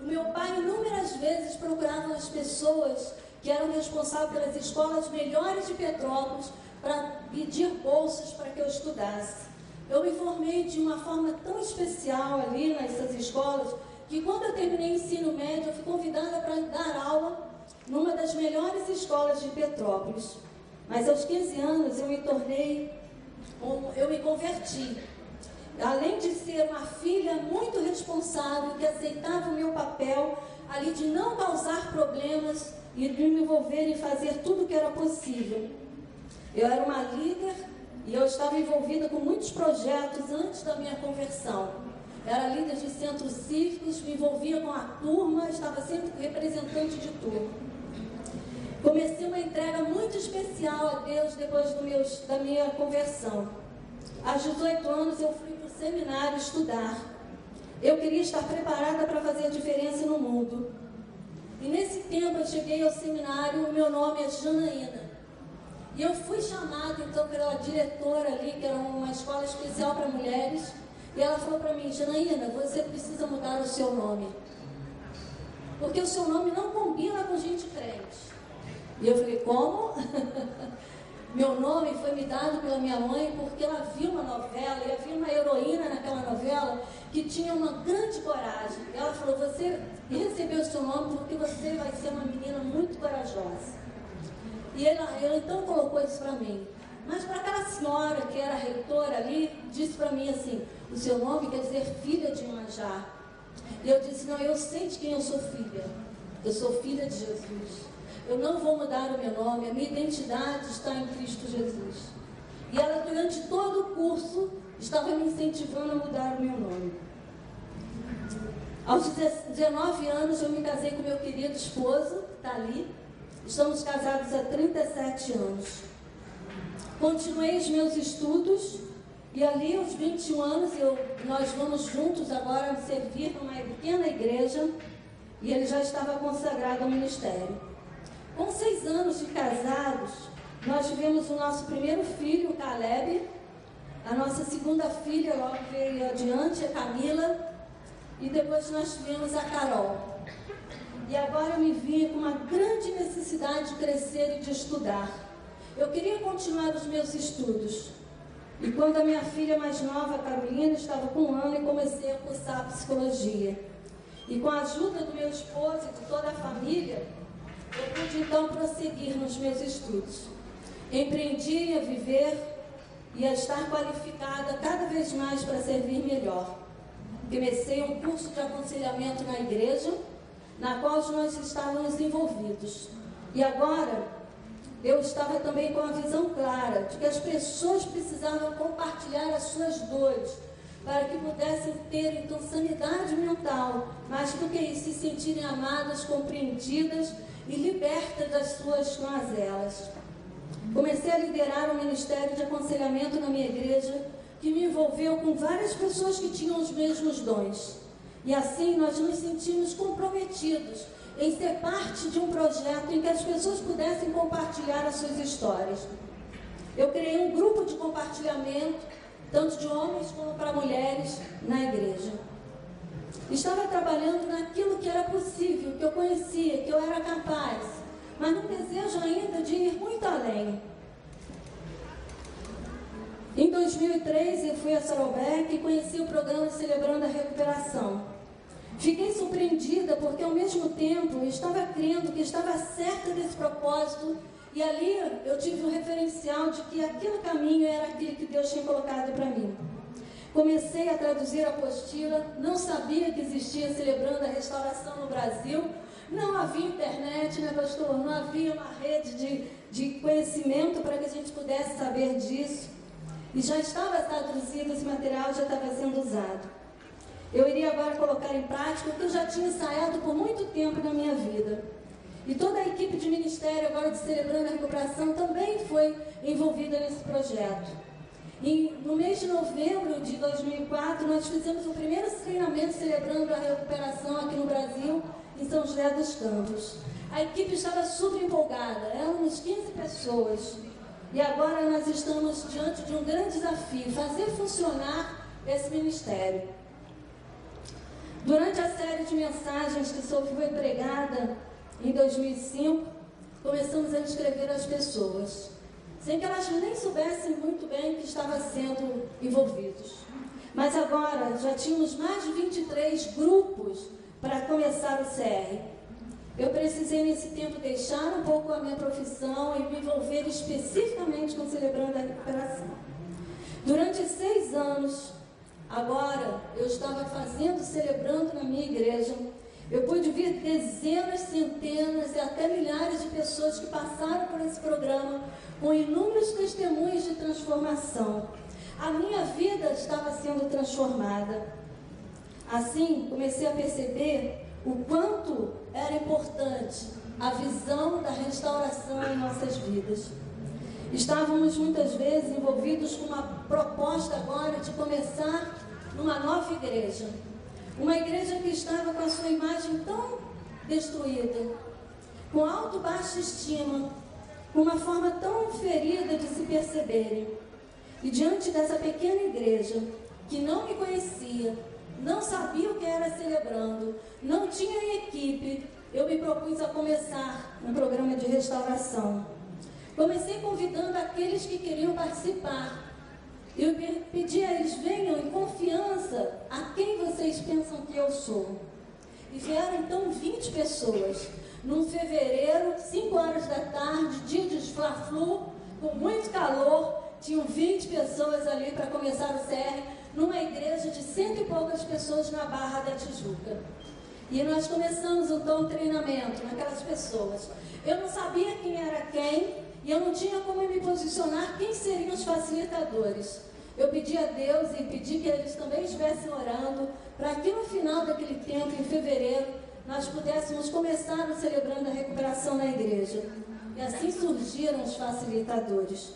O meu pai, inúmeras vezes, procurava as pessoas que eram responsáveis pelas escolas melhores de Petrópolis para pedir bolsas para que eu estudasse. Eu me formei de uma forma tão especial ali nessas escolas que quando eu terminei o ensino médio, eu fui convidada para dar aula numa das melhores escolas de Petrópolis. Mas aos 15 anos eu me tornei, eu me converti. Além de ser uma filha muito responsável, que aceitava o meu papel ali de não causar problemas e de me envolver em fazer tudo o que era possível. Eu era uma líder e eu estava envolvida com muitos projetos antes da minha conversão. Era líder de centros cívicos, me envolvia com a turma, estava sempre representante de turma. Comecei uma entrega muito especial a Deus depois do meus, da minha conversão. Aos 18 anos eu fui para o seminário estudar. Eu queria estar preparada para fazer a diferença no mundo. E nesse tempo eu cheguei ao seminário, o meu nome é Janaína. E eu fui chamada então pela diretora ali, que era uma escola especial para mulheres, e ela falou para mim, Janaína, você precisa mudar o seu nome. Porque o seu nome não combina com gente crente. E eu falei, como? Meu nome foi me dado pela minha mãe porque ela viu uma novela e havia uma heroína naquela novela que tinha uma grande coragem. Ela falou, você recebeu o seu nome porque você vai ser uma menina muito corajosa. E ela, ela então colocou isso para mim. Mas para aquela senhora que era reitora ali, disse para mim assim, o seu nome quer dizer filha de Manjá. E eu disse, não, eu sei de quem eu sou filha. Eu sou filha de Jesus. Eu não vou mudar o meu nome, a minha identidade está em Cristo Jesus. E ela, durante todo o curso, estava me incentivando a mudar o meu nome. Aos 19 anos, eu me casei com meu querido esposo, que está ali. Estamos casados há 37 anos. Continuei os meus estudos e ali, aos 21 anos, eu, nós vamos juntos agora servir numa pequena igreja e ele já estava consagrado ao ministério. Com seis anos de casados, nós tivemos o nosso primeiro filho, Caleb. A nossa segunda filha logo veio adiante, a Camila. E depois nós tivemos a Carol. E agora eu me vi com uma grande necessidade de crescer e de estudar. Eu queria continuar os meus estudos. E quando a minha filha mais nova, Carolina, estava com um ano, eu comecei a cursar psicologia. E com a ajuda do meu esposo e de toda a família, eu pude então prosseguir nos meus estudos. Empreendi a viver e a estar qualificada cada vez mais para servir melhor. Comecei um curso de aconselhamento na igreja, na qual nós estávamos envolvidos. E agora, eu estava também com a visão clara de que as pessoas precisavam compartilhar as suas dores para que pudessem ter então sanidade mental, mas do que isso, se sentirem amadas, compreendidas e liberta das suas mazelas. Comecei a liderar um ministério de aconselhamento na minha igreja que me envolveu com várias pessoas que tinham os mesmos dons. E assim nós nos sentimos comprometidos em ser parte de um projeto em que as pessoas pudessem compartilhar as suas histórias. Eu criei um grupo de compartilhamento, tanto de homens como para mulheres, na igreja. Estava trabalhando naquilo que era possível, que eu conhecia, que eu era capaz, mas num desejo ainda de ir muito além. Em 2003, eu fui a Sarobec e conheci o programa Celebrando a Recuperação. Fiquei surpreendida porque, ao mesmo tempo, estava crendo que estava certa desse propósito e ali eu tive um referencial de que aquele caminho era aquele que Deus tinha colocado para mim. Comecei a traduzir a apostila, não sabia que existia celebrando a restauração no Brasil, não havia internet, né, pastor? Não havia uma rede de, de conhecimento para que a gente pudesse saber disso. E já estava traduzido esse material, já estava sendo usado. Eu iria agora colocar em prática o que eu já tinha ensaiado por muito tempo na minha vida. E toda a equipe de ministério agora de Celebrando a Recuperação também foi envolvida nesse projeto. E no mês de novembro de 2004, nós fizemos o primeiro treinamento celebrando a recuperação aqui no Brasil, em São José dos Campos. A equipe estava super empolgada, éramos 15 pessoas. E agora nós estamos diante de um grande desafio, fazer funcionar esse ministério. Durante a série de mensagens que foi pregada em 2005, começamos a escrever as pessoas, sem que elas nem soubessem muito bem que estava sendo envolvidos. Mas agora já tínhamos mais de 23 grupos para começar o CR. Eu precisei nesse tempo deixar um pouco a minha profissão e me envolver especificamente com Celebrando a Recuperação. Durante seis anos, agora, eu estava fazendo, celebrando na minha igreja. Eu pude ver dezenas, centenas e até milhares de pessoas que passaram por esse programa com inúmeros testemunhos de transformação. A minha vida estava sendo transformada. Assim, comecei a perceber o quanto era importante a visão da restauração em nossas vidas. Estávamos muitas vezes envolvidos com uma proposta agora de começar numa nova igreja. Uma igreja que estava com a sua imagem tão destruída, com alto baixa estima, com uma forma tão ferida de se perceberem. E diante dessa pequena igreja, que não me conhecia, não sabia o que era celebrando, não tinha equipe, eu me propus a começar um programa de restauração. Comecei convidando aqueles que queriam participar. Eu pedi a eles, venham em confiança a quem vocês pensam que eu sou. E vieram então 20 pessoas. Num fevereiro, 5 horas da tarde, dia de fla-flu, com muito calor, tinham 20 pessoas ali para começar o CR numa igreja de cento e poucas pessoas na Barra da Tijuca. E nós começamos então o treinamento naquelas pessoas. Eu não sabia quem era quem e eu não tinha como me posicionar quem seriam os facilitadores. Eu pedi a Deus e pedi que eles também estivessem orando para que no final daquele tempo, em fevereiro, nós pudéssemos começar celebrando a recuperação na igreja. E assim surgiram os facilitadores.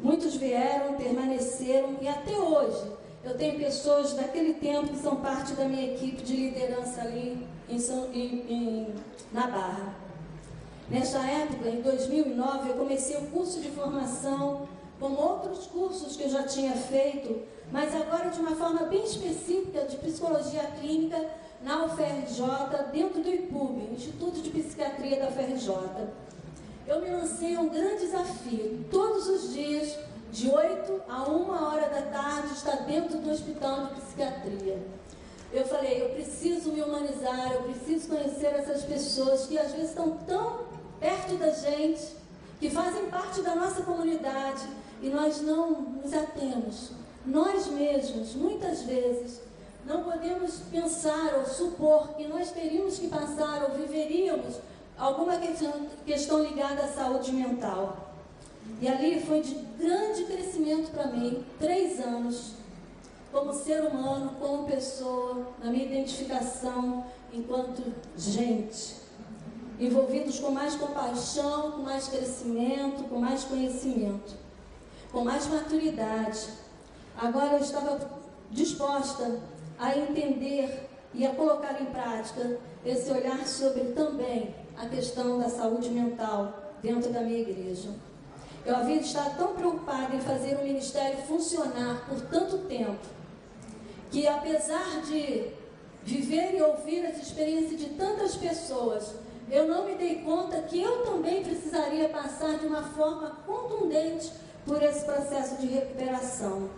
Muitos vieram, permaneceram e até hoje eu tenho pessoas daquele tempo que são parte da minha equipe de liderança ali em em, em, na Barra. Nessa época, em 2009, eu comecei o curso de formação, como outros cursos que eu já tinha feito, mas agora de uma forma bem específica de psicologia clínica na UFRJ, dentro do IPUB, Instituto de Psiquiatria da UFRJ. Eu me lancei a um grande desafio, todos os dias de 8 a 1 hora da tarde, está dentro do hospital de psiquiatria. Eu falei, eu preciso me humanizar, eu preciso conhecer essas pessoas que às vezes estão tão perto da gente, que fazem parte da nossa comunidade e nós não nos atemos. Nós mesmos, muitas vezes, não podemos pensar ou supor que nós teríamos que passar ou viveríamos alguma questão, ligada à saúde mental. E ali foi de grande crescimento para mim, três anos, como ser humano, como pessoa, na minha identificação enquanto gente. Envolvidos com mais compaixão, com mais crescimento, com mais conhecimento, com mais maturidade. Agora eu estava disposta a entender e a colocar em prática esse olhar sobre também a questão da saúde mental dentro da minha igreja. Eu havia estado tão preocupada em fazer o ministério funcionar por tanto tempo, que apesar de viver e ouvir as experiências de tantas pessoas, eu não me dei conta que eu também precisaria passar de uma forma contundente por esse processo de recuperação.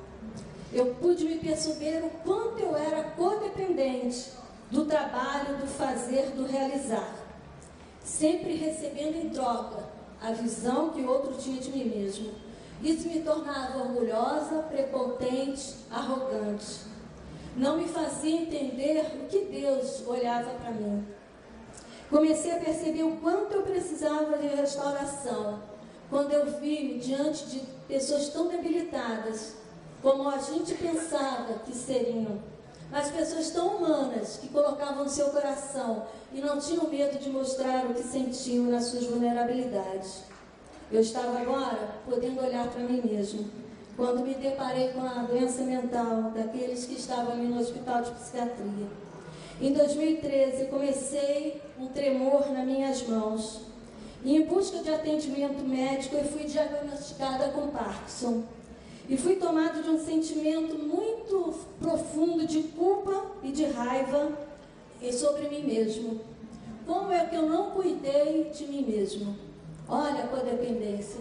Eu pude me perceber o quanto eu era codependente do trabalho, do fazer, do realizar, sempre recebendo em troca a visão que outro tinha de mim mesmo. Isso me tornava orgulhosa, prepotente, arrogante. Não me fazia entender o que Deus olhava para mim. Comecei a perceber o quanto eu precisava de restauração quando eu vi-me diante de pessoas tão debilitadas como a gente pensava que seriam, mas pessoas tão humanas que colocavam seu coração e não tinham medo de mostrar o que sentiam nas suas vulnerabilidades. Eu estava agora podendo olhar para mim mesmo, quando me deparei com a doença mental daqueles que estavam ali no hospital de psiquiatria. Em 2013, comecei um tremor nas minhas mãos. E em busca de atendimento médico, eu fui diagnosticada com Parkinson. E fui tomado de um sentimento muito profundo de culpa e de raiva sobre mim mesmo. Como é que eu não cuidei de mim mesmo? Olha a codependência.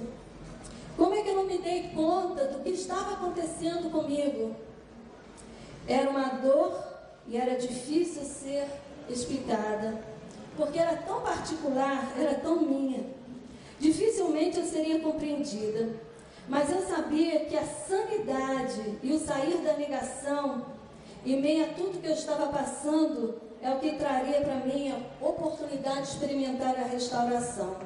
Como é que eu não me dei conta do que estava acontecendo comigo? Era uma dor e era difícil ser explicada, porque era tão particular, era tão minha. Dificilmente eu seria compreendida, mas eu sabia que a sanidade e o sair da negação, em meio a tudo que eu estava passando, é o que traria para mim a oportunidade de experimentar a restauração.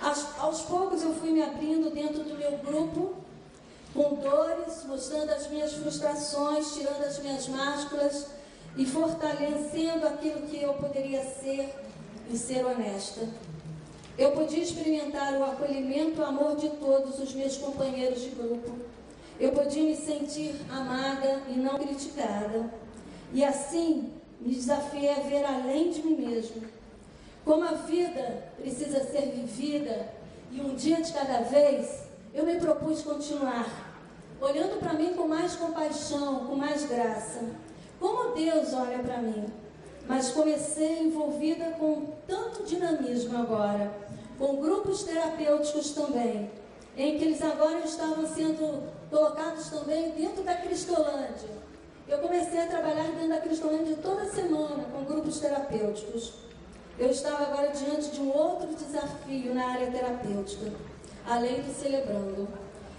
Aos, aos poucos eu fui me abrindo dentro do meu grupo, com dores, mostrando as minhas frustrações, tirando as minhas máscaras e fortalecendo aquilo que eu poderia ser e ser honesta. Eu podia experimentar o acolhimento e o amor de todos os meus companheiros de grupo. Eu podia me sentir amada e não criticada. E assim me desafiei a ver além de mim mesmo como a vida precisa ser vivida e um dia de cada vez, eu me propus continuar, olhando para mim com mais compaixão, com mais graça. Como Deus olha para mim. Mas comecei envolvida com tanto dinamismo agora, com grupos terapêuticos também, em que eles agora estavam sendo colocados também dentro da Cristolândia. Eu comecei a trabalhar dentro da Cristolândia toda semana com grupos terapêuticos. Eu estava agora diante de um outro desafio na área terapêutica, além do celebrando.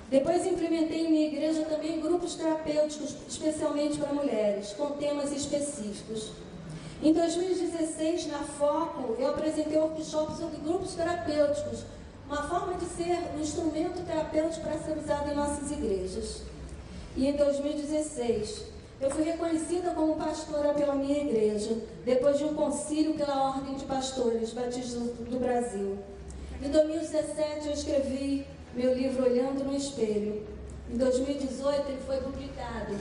Depois implementei em minha igreja também grupos terapêuticos, especialmente para mulheres, com temas específicos. Em 2016, na Foco, eu apresentei um workshop sobre grupos terapêuticos, uma forma de ser um instrumento terapêutico para ser usado em nossas igrejas. E em 2016, eu fui reconhecida como pastora pela minha igreja, depois de um concílio pela Ordem de Pastores Batistas do Brasil. Em 2017, eu escrevi meu livro Olhando no Espelho. Em 2018, ele foi publicado.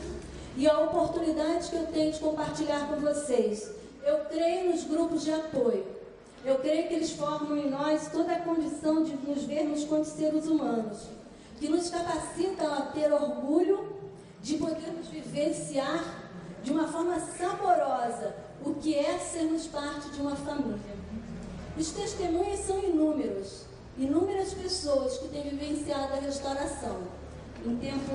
E a oportunidade que eu tenho de compartilhar com vocês, eu creio nos grupos de apoio. Eu creio que eles formam em nós toda a condição de nos vermos como seres humanos, que nos capacitam a ter orgulho de podermos vivenciar de uma forma saborosa o que é sermos parte de uma família. Os testemunhos são inúmeros, inúmeras pessoas que têm vivenciado a restauração. Em tempo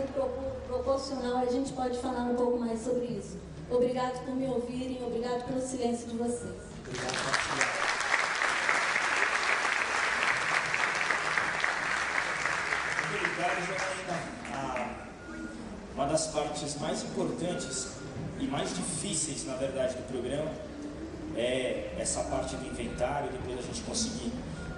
proporcional, a gente pode falar um pouco mais sobre isso. Obrigado por me ouvirem, obrigado pelo silêncio de vocês. Obrigado, Uma das partes mais importantes e mais difíceis, na verdade, do programa é essa parte do inventário, depois a gente conseguir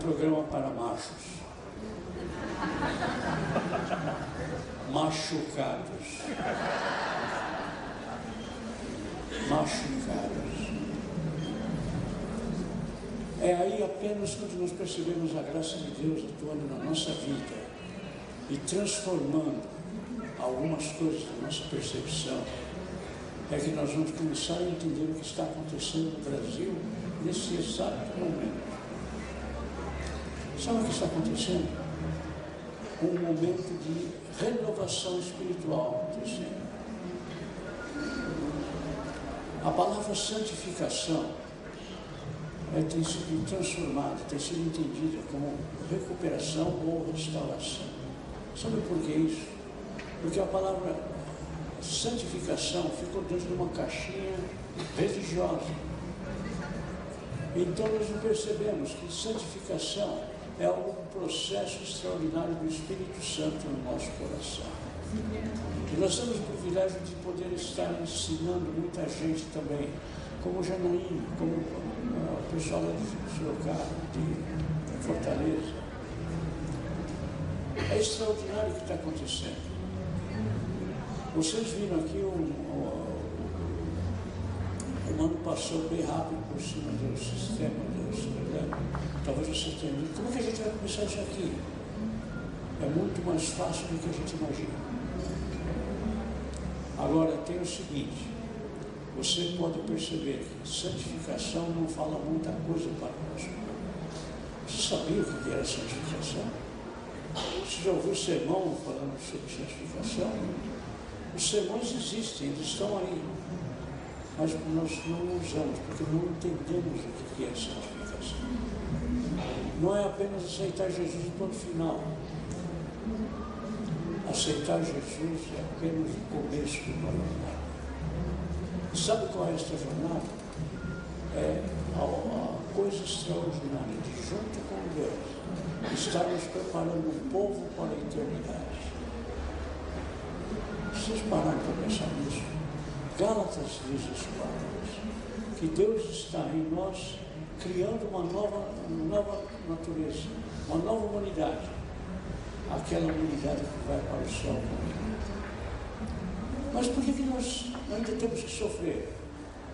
programa para machos. Machucados. machucadas. É aí apenas quando nós percebemos a graça de Deus atuando na nossa vida e transformando algumas coisas da nossa percepção, é que nós vamos começar a entender o que está acontecendo no Brasil nesse exato momento. Sabe o que está acontecendo? Um momento de renovação espiritual acontecendo. A palavra santificação é, tem sido transformada, tem sido entendida como recuperação ou restauração. Sabe por que isso? Porque a palavra santificação ficou dentro de uma caixinha religiosa. Então nós não percebemos que santificação é um processo extraordinário do Espírito Santo no nosso coração. E nós temos o privilégio de poder estar ensinando muita gente também, como Janaína, como o pessoal de Sorocaba, de Fortaleza. É extraordinário o que está acontecendo. Vocês viram aqui o, o, o ano passou bem rápido por cima do sistema cidadão. Talvez você tenha dito, como é que a gente vai começar isso aqui? É muito mais fácil do que a gente imagina. Agora tem o seguinte, você pode perceber que santificação não fala muita coisa para nós. Você sabia o que era santificação? Você já ouviu sermão falando sobre santificação? Os sermões existem, eles estão aí. Mas nós não usamos, porque não entendemos o que é santificação. Não é apenas aceitar Jesus no ponto final. Aceitar Jesus é apenas o começo do jornada. Sabe qual é esta jornada? É a, coisa extraordinária de, junto com Deus, estarmos preparando o povo para a eternidade. Vocês pararam para pensar nisso? Gálatas diz isso para que Deus está em nós criando uma nova, uma nova natureza, uma nova humanidade. Aquela humanidade que vai para o céu. Mas por que, que nós ainda temos que sofrer?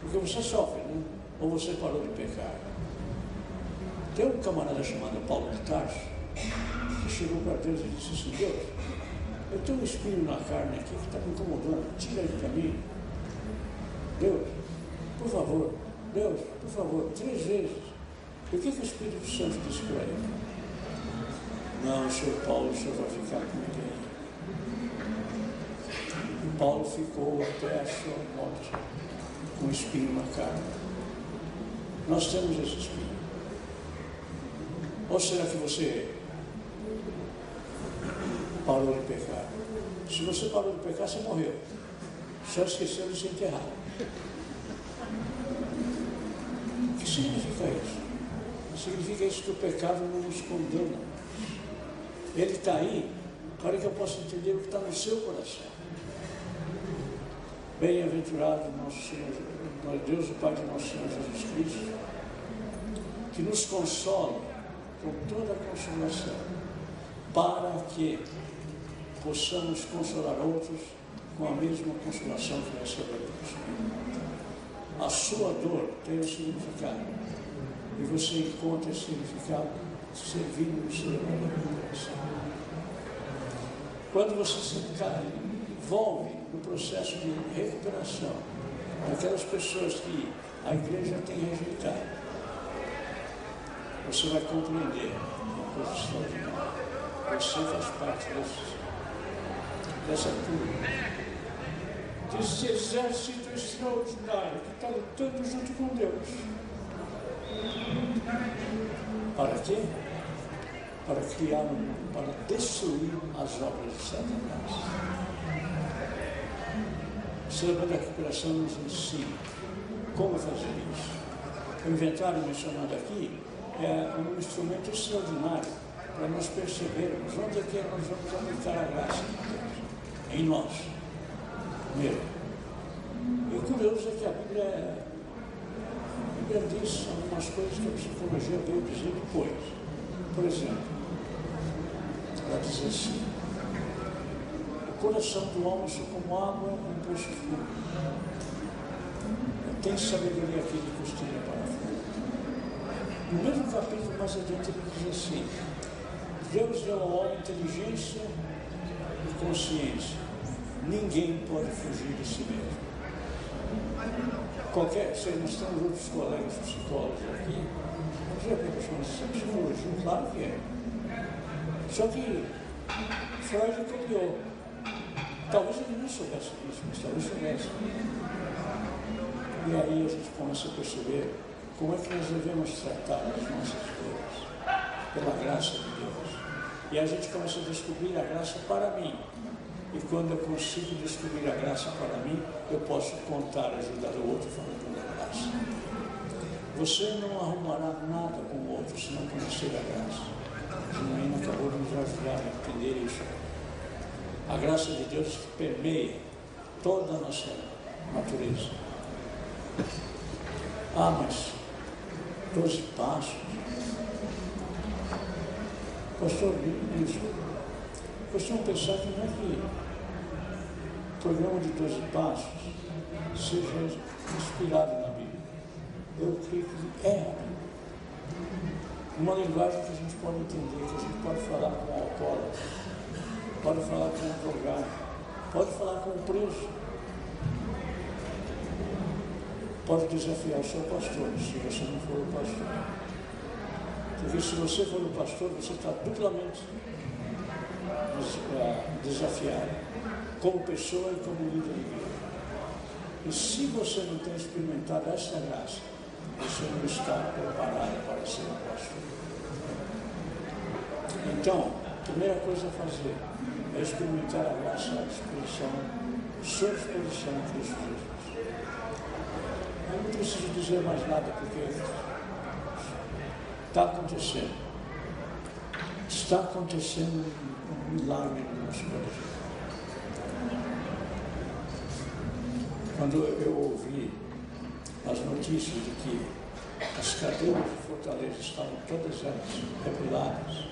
Porque você sofre, né? Ou você parou de pecar? Tem um camarada chamado Paulo de Tarso que chegou para Deus e disse assim, Deus, eu tenho um espinho na carne aqui que está me incomodando. Tira ele para mim. Deus, por favor, Deus, por favor, três vezes. O que, que o Espírito Santo disse para ele? Não, senhor Paulo, o senhor vai ficar com ninguém. E Paulo ficou até a sua morte com o espinho carne. Nós temos esse espinho. Ou será que você parou de pecar. Se você parou de pecar, você morreu. Só esqueceu de se enterrar. Significa isso? Significa isso que o pecado não nos condena. Ele está aí para que eu possa entender o que está no seu coração. Bem-aventurado nosso Senhor, Deus, o Pai de nosso Senhor Jesus Cristo, que nos consola com toda a consolação, para que possamos consolar outros com a mesma consolação que recebemos. A sua dor tem um significado e você encontra esse significado servindo no seu coração. Quando você se envolve no processo de recuperação daquelas pessoas que a igreja tem rejeitado, você vai compreender uma coisa extraordinária. Você faz parte desses dessa turma, desse exército extraordinário que está lutando junto com Deus. Para quê? Para criar um para destruir as obras de Satanás. Senhor da recuperação nos ensina como fazer isso. O inventário mencionado aqui é um instrumento extraordinário para nós percebermos onde é que nós vamos aplicar a graça de Deus em nós mesmo. E o curioso é que a Bíblia, a Bíblia diz algumas coisas que a psicologia veio dizer depois. Por exemplo, ela diz assim, o coração do homem é como água em poço fundo. Tem sabedoria aqui de costilha para fora. No mesmo capítulo, mais adiante, ele diz assim: Deus deu ao homem inteligência e consciência. Ninguém pode fugir de si mesmo. Qualquer, se nós temos outros colegas psicólogos aqui, vamos dizer para é psicologia, claro que é. Só que Freud copiou. Talvez ele não soubesse disso, mas talvez soubesse. E aí a gente começa a perceber como é que nós devemos tratar as nossas coisas, pela graça de Deus. E a gente começa a descobrir a graça para mim. E quando eu consigo descobrir a graça para mim, eu posso contar, ajudar o outro falando da graça. Você não arrumará nada com o outro se não conhecer a graça. Janaína acabou de nos ajudar a entender isso. A graça de Deus permeia toda a nossa natureza. Ah, mas doze passos. Pastor, isso. Costumam pensar que não é que programa de 12 passos seja inspirado na Bíblia. Eu creio que é uma linguagem que a gente pode entender, que a gente pode falar com o alcoólatra, pode falar com o drogado, pode falar com o preso, pode desafiar o seu pastor, se você não for o pastor. Porque se você for o pastor, você está duplamente desafiado, como pessoa e como líder de igreja. E se você não tem experimentado essa graça, você não está preparado para ser pastor. Então, a primeira coisa a fazer é experimentar a graça à disposição, sua disposição em Cristo Jesus. Eu não preciso dizer mais nada, porque está acontecendo. Está acontecendo um milagre no nosso Brasil. Quando eu ouvi as notícias de que as cadeiras de Fortaleza estavam todas elas reguladas,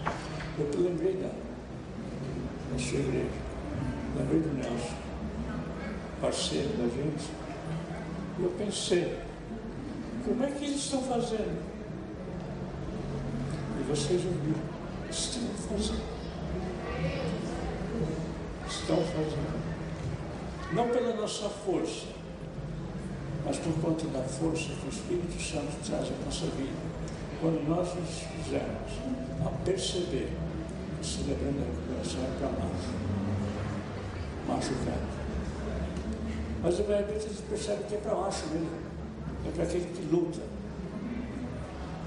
eu lembrei da, da sua igreja, lembrei do Nelson, parceiro da gente, e eu pensei, como é que eles estão fazendo? E vocês ouviram, estão fazendo. Estão fazendo. Não pela nossa força, mas por conta da força que o Espírito Santo traz à nossa vida, quando nós nos fizermos a perceber que celebrando a recuperação é para nós, machucado. Mas repente a gente percebe que é para macho mesmo, é para aquele que luta.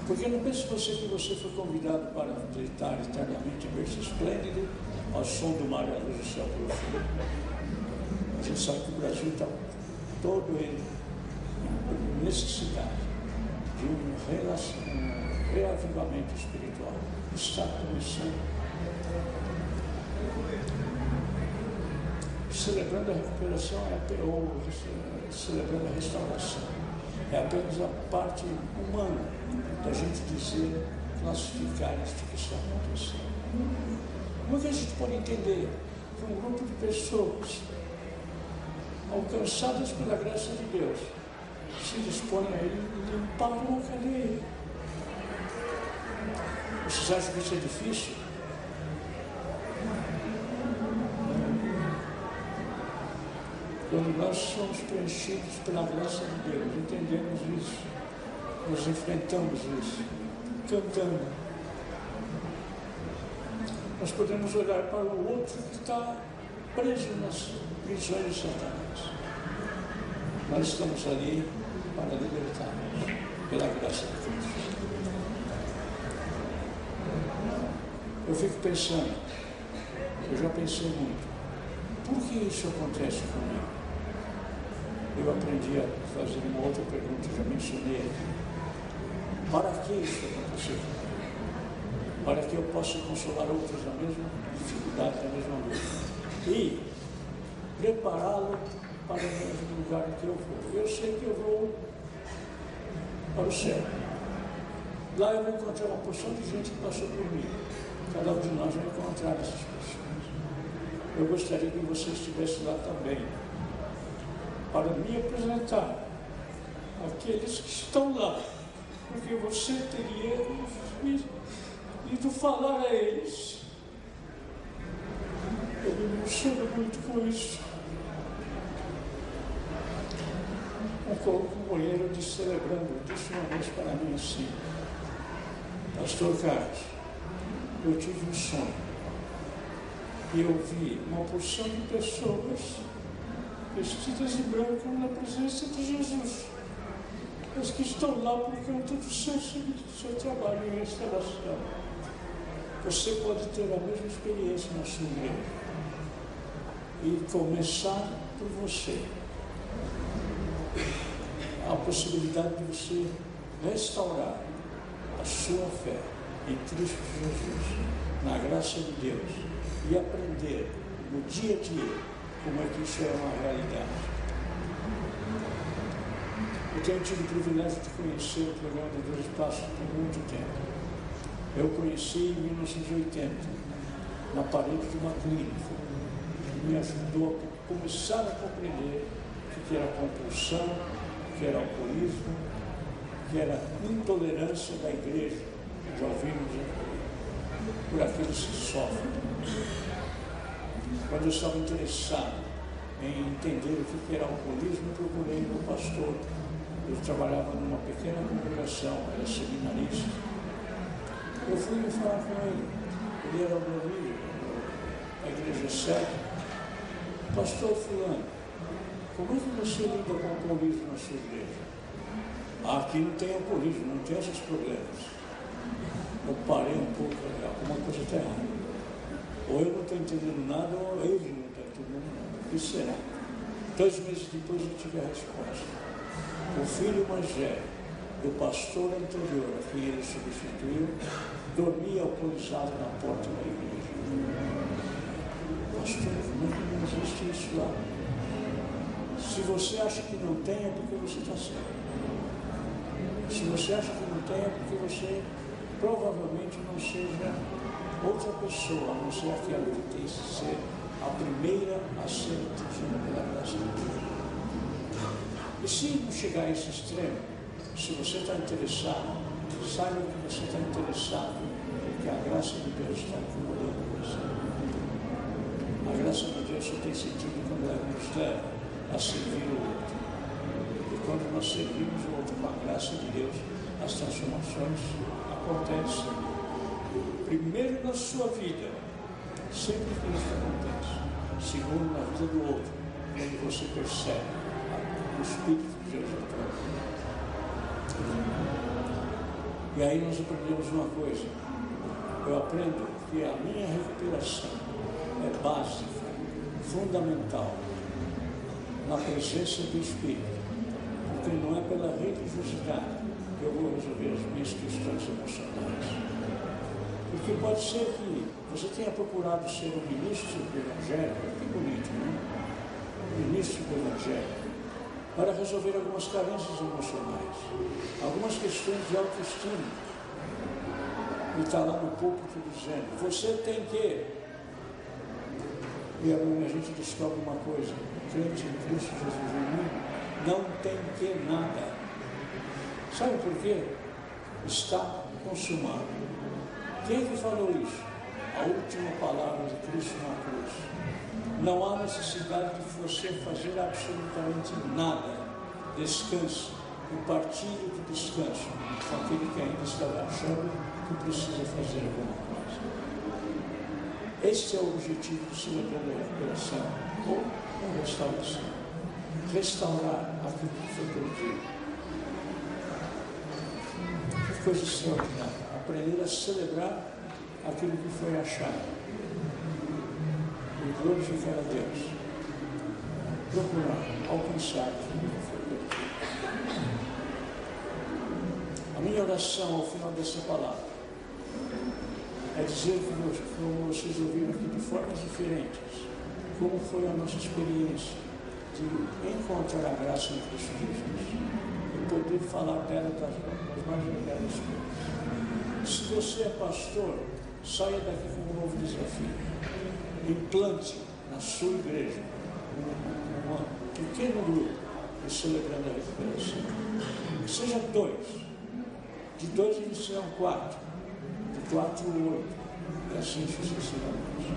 Porque não pense você que você foi convidado para deitar eternamente berço esplêndido ao som do mar e à luz do céu profundo. A gente sabe que o Brasil está todo ele necessidade de um, reavivamento espiritual. Está começando. Celebrando a recuperação é, ou celebrando a restauração. É apenas a parte humana da gente dizer, classificar isto que está acontecendo. Como é que a gente pode entender que um grupo de pessoas alcançadas pela graça de Deus se dispõe a ele limpar uma cadeia. Vocês acham que isso é difícil? Quando nós somos preenchidos pela graça de Deus, entendemos isso, nós enfrentamos isso, cantando. Nós podemos olhar para o outro que está preso nas prisões de Satanás. Nós estamos ali para libertar-nos pela graça de Deus. Eu fico pensando, eu já pensei muito, por que isso acontece comigo? Eu aprendi a fazer uma outra pergunta, já mencionei aqui. Para que isso aconteceu comigo? Para que eu possa consolar outros na mesma dificuldade, na mesma luta. E prepará-lo para o mesmo lugar que eu vou. Eu sei que eu vou para o céu. Lá eu vou encontrar uma porção de gente que passou por mim. Cada um de nós vai encontrar essas pessoas. Eu gostaria que você estivesse lá também, para me apresentar aqueles que estão lá, porque você teria ido falar a eles. Eu me emociono muito com isso. Um companheiro de celebrando disse uma vez para mim assim, Pastor Carlos, eu tive um sonho e eu vi uma porção de pessoas vestidas de branco na presença de Jesus. Os que estão lá por conta do seu, do seu trabalho em restauração. Você pode ter a mesma experiência na sua igreja e começar por você. A possibilidade de você restaurar a sua fé em Cristo Jesus, na graça de Deus, e aprender no dia a dia como é que isso é uma realidade. Eu tenho tido o privilégio de conhecer o programa de Dois Passos por muito tempo. Eu conheci em 1980, na parede de uma clínica me ajudou a começar a compreender o que era compulsão, que era alcoolismo, que era intolerância da igreja. Já ouvimos por aqueles que sofrem. Quando eu estava interessado em entender o que era alcoolismo, procurei um pastor. Eu trabalhava numa pequena congregação, era seminarista. Eu fui falar com ele. Ele era o meu líder, a igreja séria. Pastor Fulano, como é que você lida com o alcoolismo na sua igreja? Aqui não tem alcoolismo, não tem esses problemas. Eu parei um pouco, alguma coisa está errada. Ou eu não estou entendendo nada, ou ele não está entendendo nada. O que será? Dois meses depois eu tive a resposta. O filho mais do pastor anterior, a quem ele substituiu, dormia alcoolizado na porta da igreja pastor, é não existe isso lá? Se você acha que não tem, é porque você está certo. Se você acha que não tem, é porque você provavelmente não seja outra pessoa, não ser aquela que tem que ser a primeira a ser atingida pela graça de Deus. E se não chegar a esse extremo, se você está interessado, saiba que você está interessado, porque a graça de Deus está incomodando você. A graça de Deus só tem sentido quando nos leva a servir o outro. E quando nós servimos o outro com a graça de Deus, as transformações acontecem. Primeiro na sua vida, sempre que isso acontece. Segundo na vida do outro, quando você percebe o Espírito de Deus atuando. E aí nós aprendemos uma coisa. Eu aprendo que a minha recuperação é básica, fundamental na presença do Espírito. Porque não é pela religiosidade que eu vou resolver as minhas questões emocionais. Porque pode ser que você tenha procurado ser um ministro do Evangelho, que bonito, né? Ministro do Evangelho, para resolver algumas carências emocionais, algumas questões de autoestima. E está lá no púlpito dizendo, você tem que e a gente descobre uma coisa: o crente em Cristo Jesus em não tem que nada. Sabe por quê? Está consumado. Quem que falou isso? A última palavra de Cristo na cruz. Não há necessidade de você fazer absolutamente nada. Descanse. Compartilhe do descanso com aquele que ainda está achando que precisa fazer alguma coisa. Este é o objetivo do celebrando da recuperação ou a restauração. Restaurar aquilo que foi perdido. Que coisa extraordinária. Aprender a celebrar aquilo que foi achado. E glorificar a Deus. Procurar alcançar aquilo que foi perdido. A minha oração ao final dessa palavra é dizer que como vocês ouviram aqui de formas diferentes, como foi a nossa experiência de encontrar a graça em Cristo Jesus e poder falar dela das, das mais variadas coisas. Se você é pastor, saia daqui com um novo desafio. Implante na sua igreja um, um pequeno grupo e celebrando a recuperação. Seja dois. De dois eles serão quatro. De quatro, oito. E assim sucessivamente.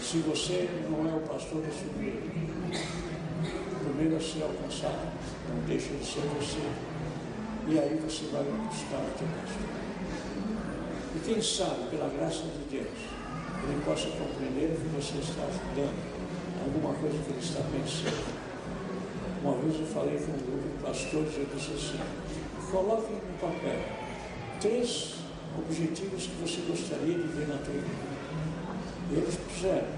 Se você não é o pastor da sua igreja, primeiro a ser alcançado, não deixa de ser você. E aí você vai buscar o teu pastor. E quem sabe, pela graça de Deus, ele possa compreender que você está dando, alguma coisa que ele está pensando. Uma vez eu falei com um grupo de pastores, eu disse assim, coloquem no papel três objetivos que você gostaria de ver na tua eles puseram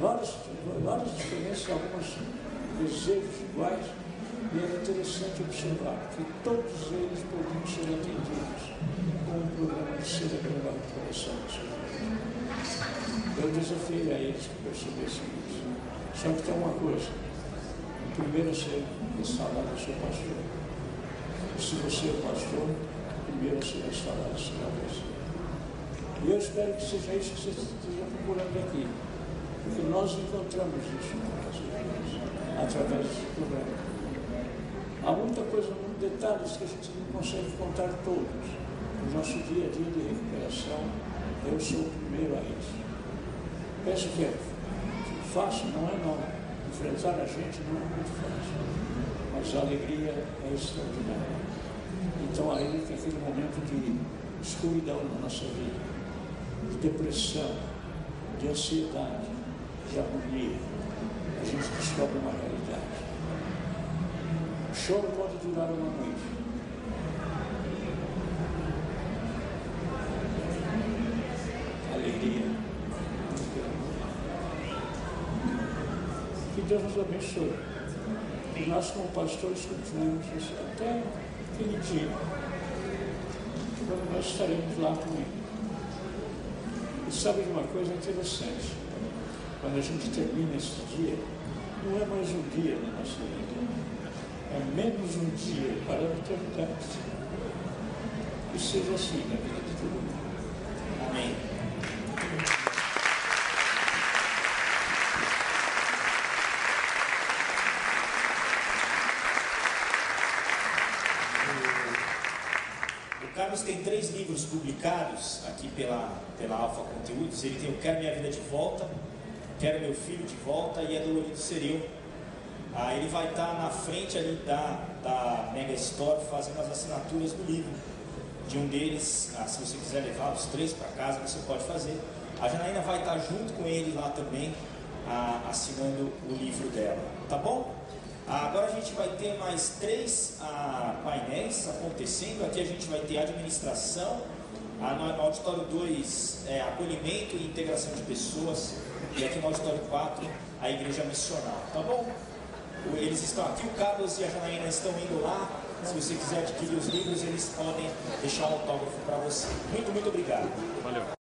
várias, várias diferenças, alguns desejos iguais, e era interessante observar que todos eles podiam ser atendidos com um programa de recuperação da sua vida. Eu desafiei a eles que percebessem isso. Só que tem uma coisa. O primeiro a ser instalado é o seu pastor. E se você é pastor, instalado será você. E eu espero que seja isso que você esteja procurando aqui. Porque nós encontramos isso através desse programa. Há muita coisa, muitos detalhes que a gente não consegue contar todos. No nosso dia a dia de recuperação, eu sou o primeiro a isso. Penso que é fácil, não é não. Enfrentar a gente não é muito fácil. Mas a alegria é extraordinária. Então aí tem aquele momento de escuridão na nossa vida, de depressão, de ansiedade, de agonia, a gente descobre uma realidade. O choro pode durar uma noite. Alegria. Que Deus nos abençoe. E nós, como pastores, continuamos isso até dia. Quando nós estaremos lá ele. E sabe de uma coisa interessante? quando a gente termina esse dia, não é mais um dia na nossa vida, é menos um dia para a eternidade. Que seja assim na vida de todo mundo. Amém. O Carlos tem três livros publicados aqui pela, pela Alfa Conteúdos. Ele tem o Quero Minha Vida de Volta, quero meu filho de volta e é dolorido ser eu. Ah, ele vai estar na frente ali da, da Mega Store fazendo as assinaturas do livro. De um deles, ah, se você quiser levar os três para casa, você pode fazer. A Janaína vai estar junto com ele lá também, ah, assinando o livro dela. Tá bom? Ah, agora a gente vai ter mais três ah, painéis acontecendo. Aqui a gente vai ter administração, no, no auditório 2, é, acolhimento e integração de pessoas. E aqui no auditório 4, a igreja missional, tá bom? Eles estão aqui, o Carlos e a Janaína estão indo lá. Se você quiser adquirir os livros, eles podem deixar um autógrafo para você. Muito, muito obrigado. Valeu.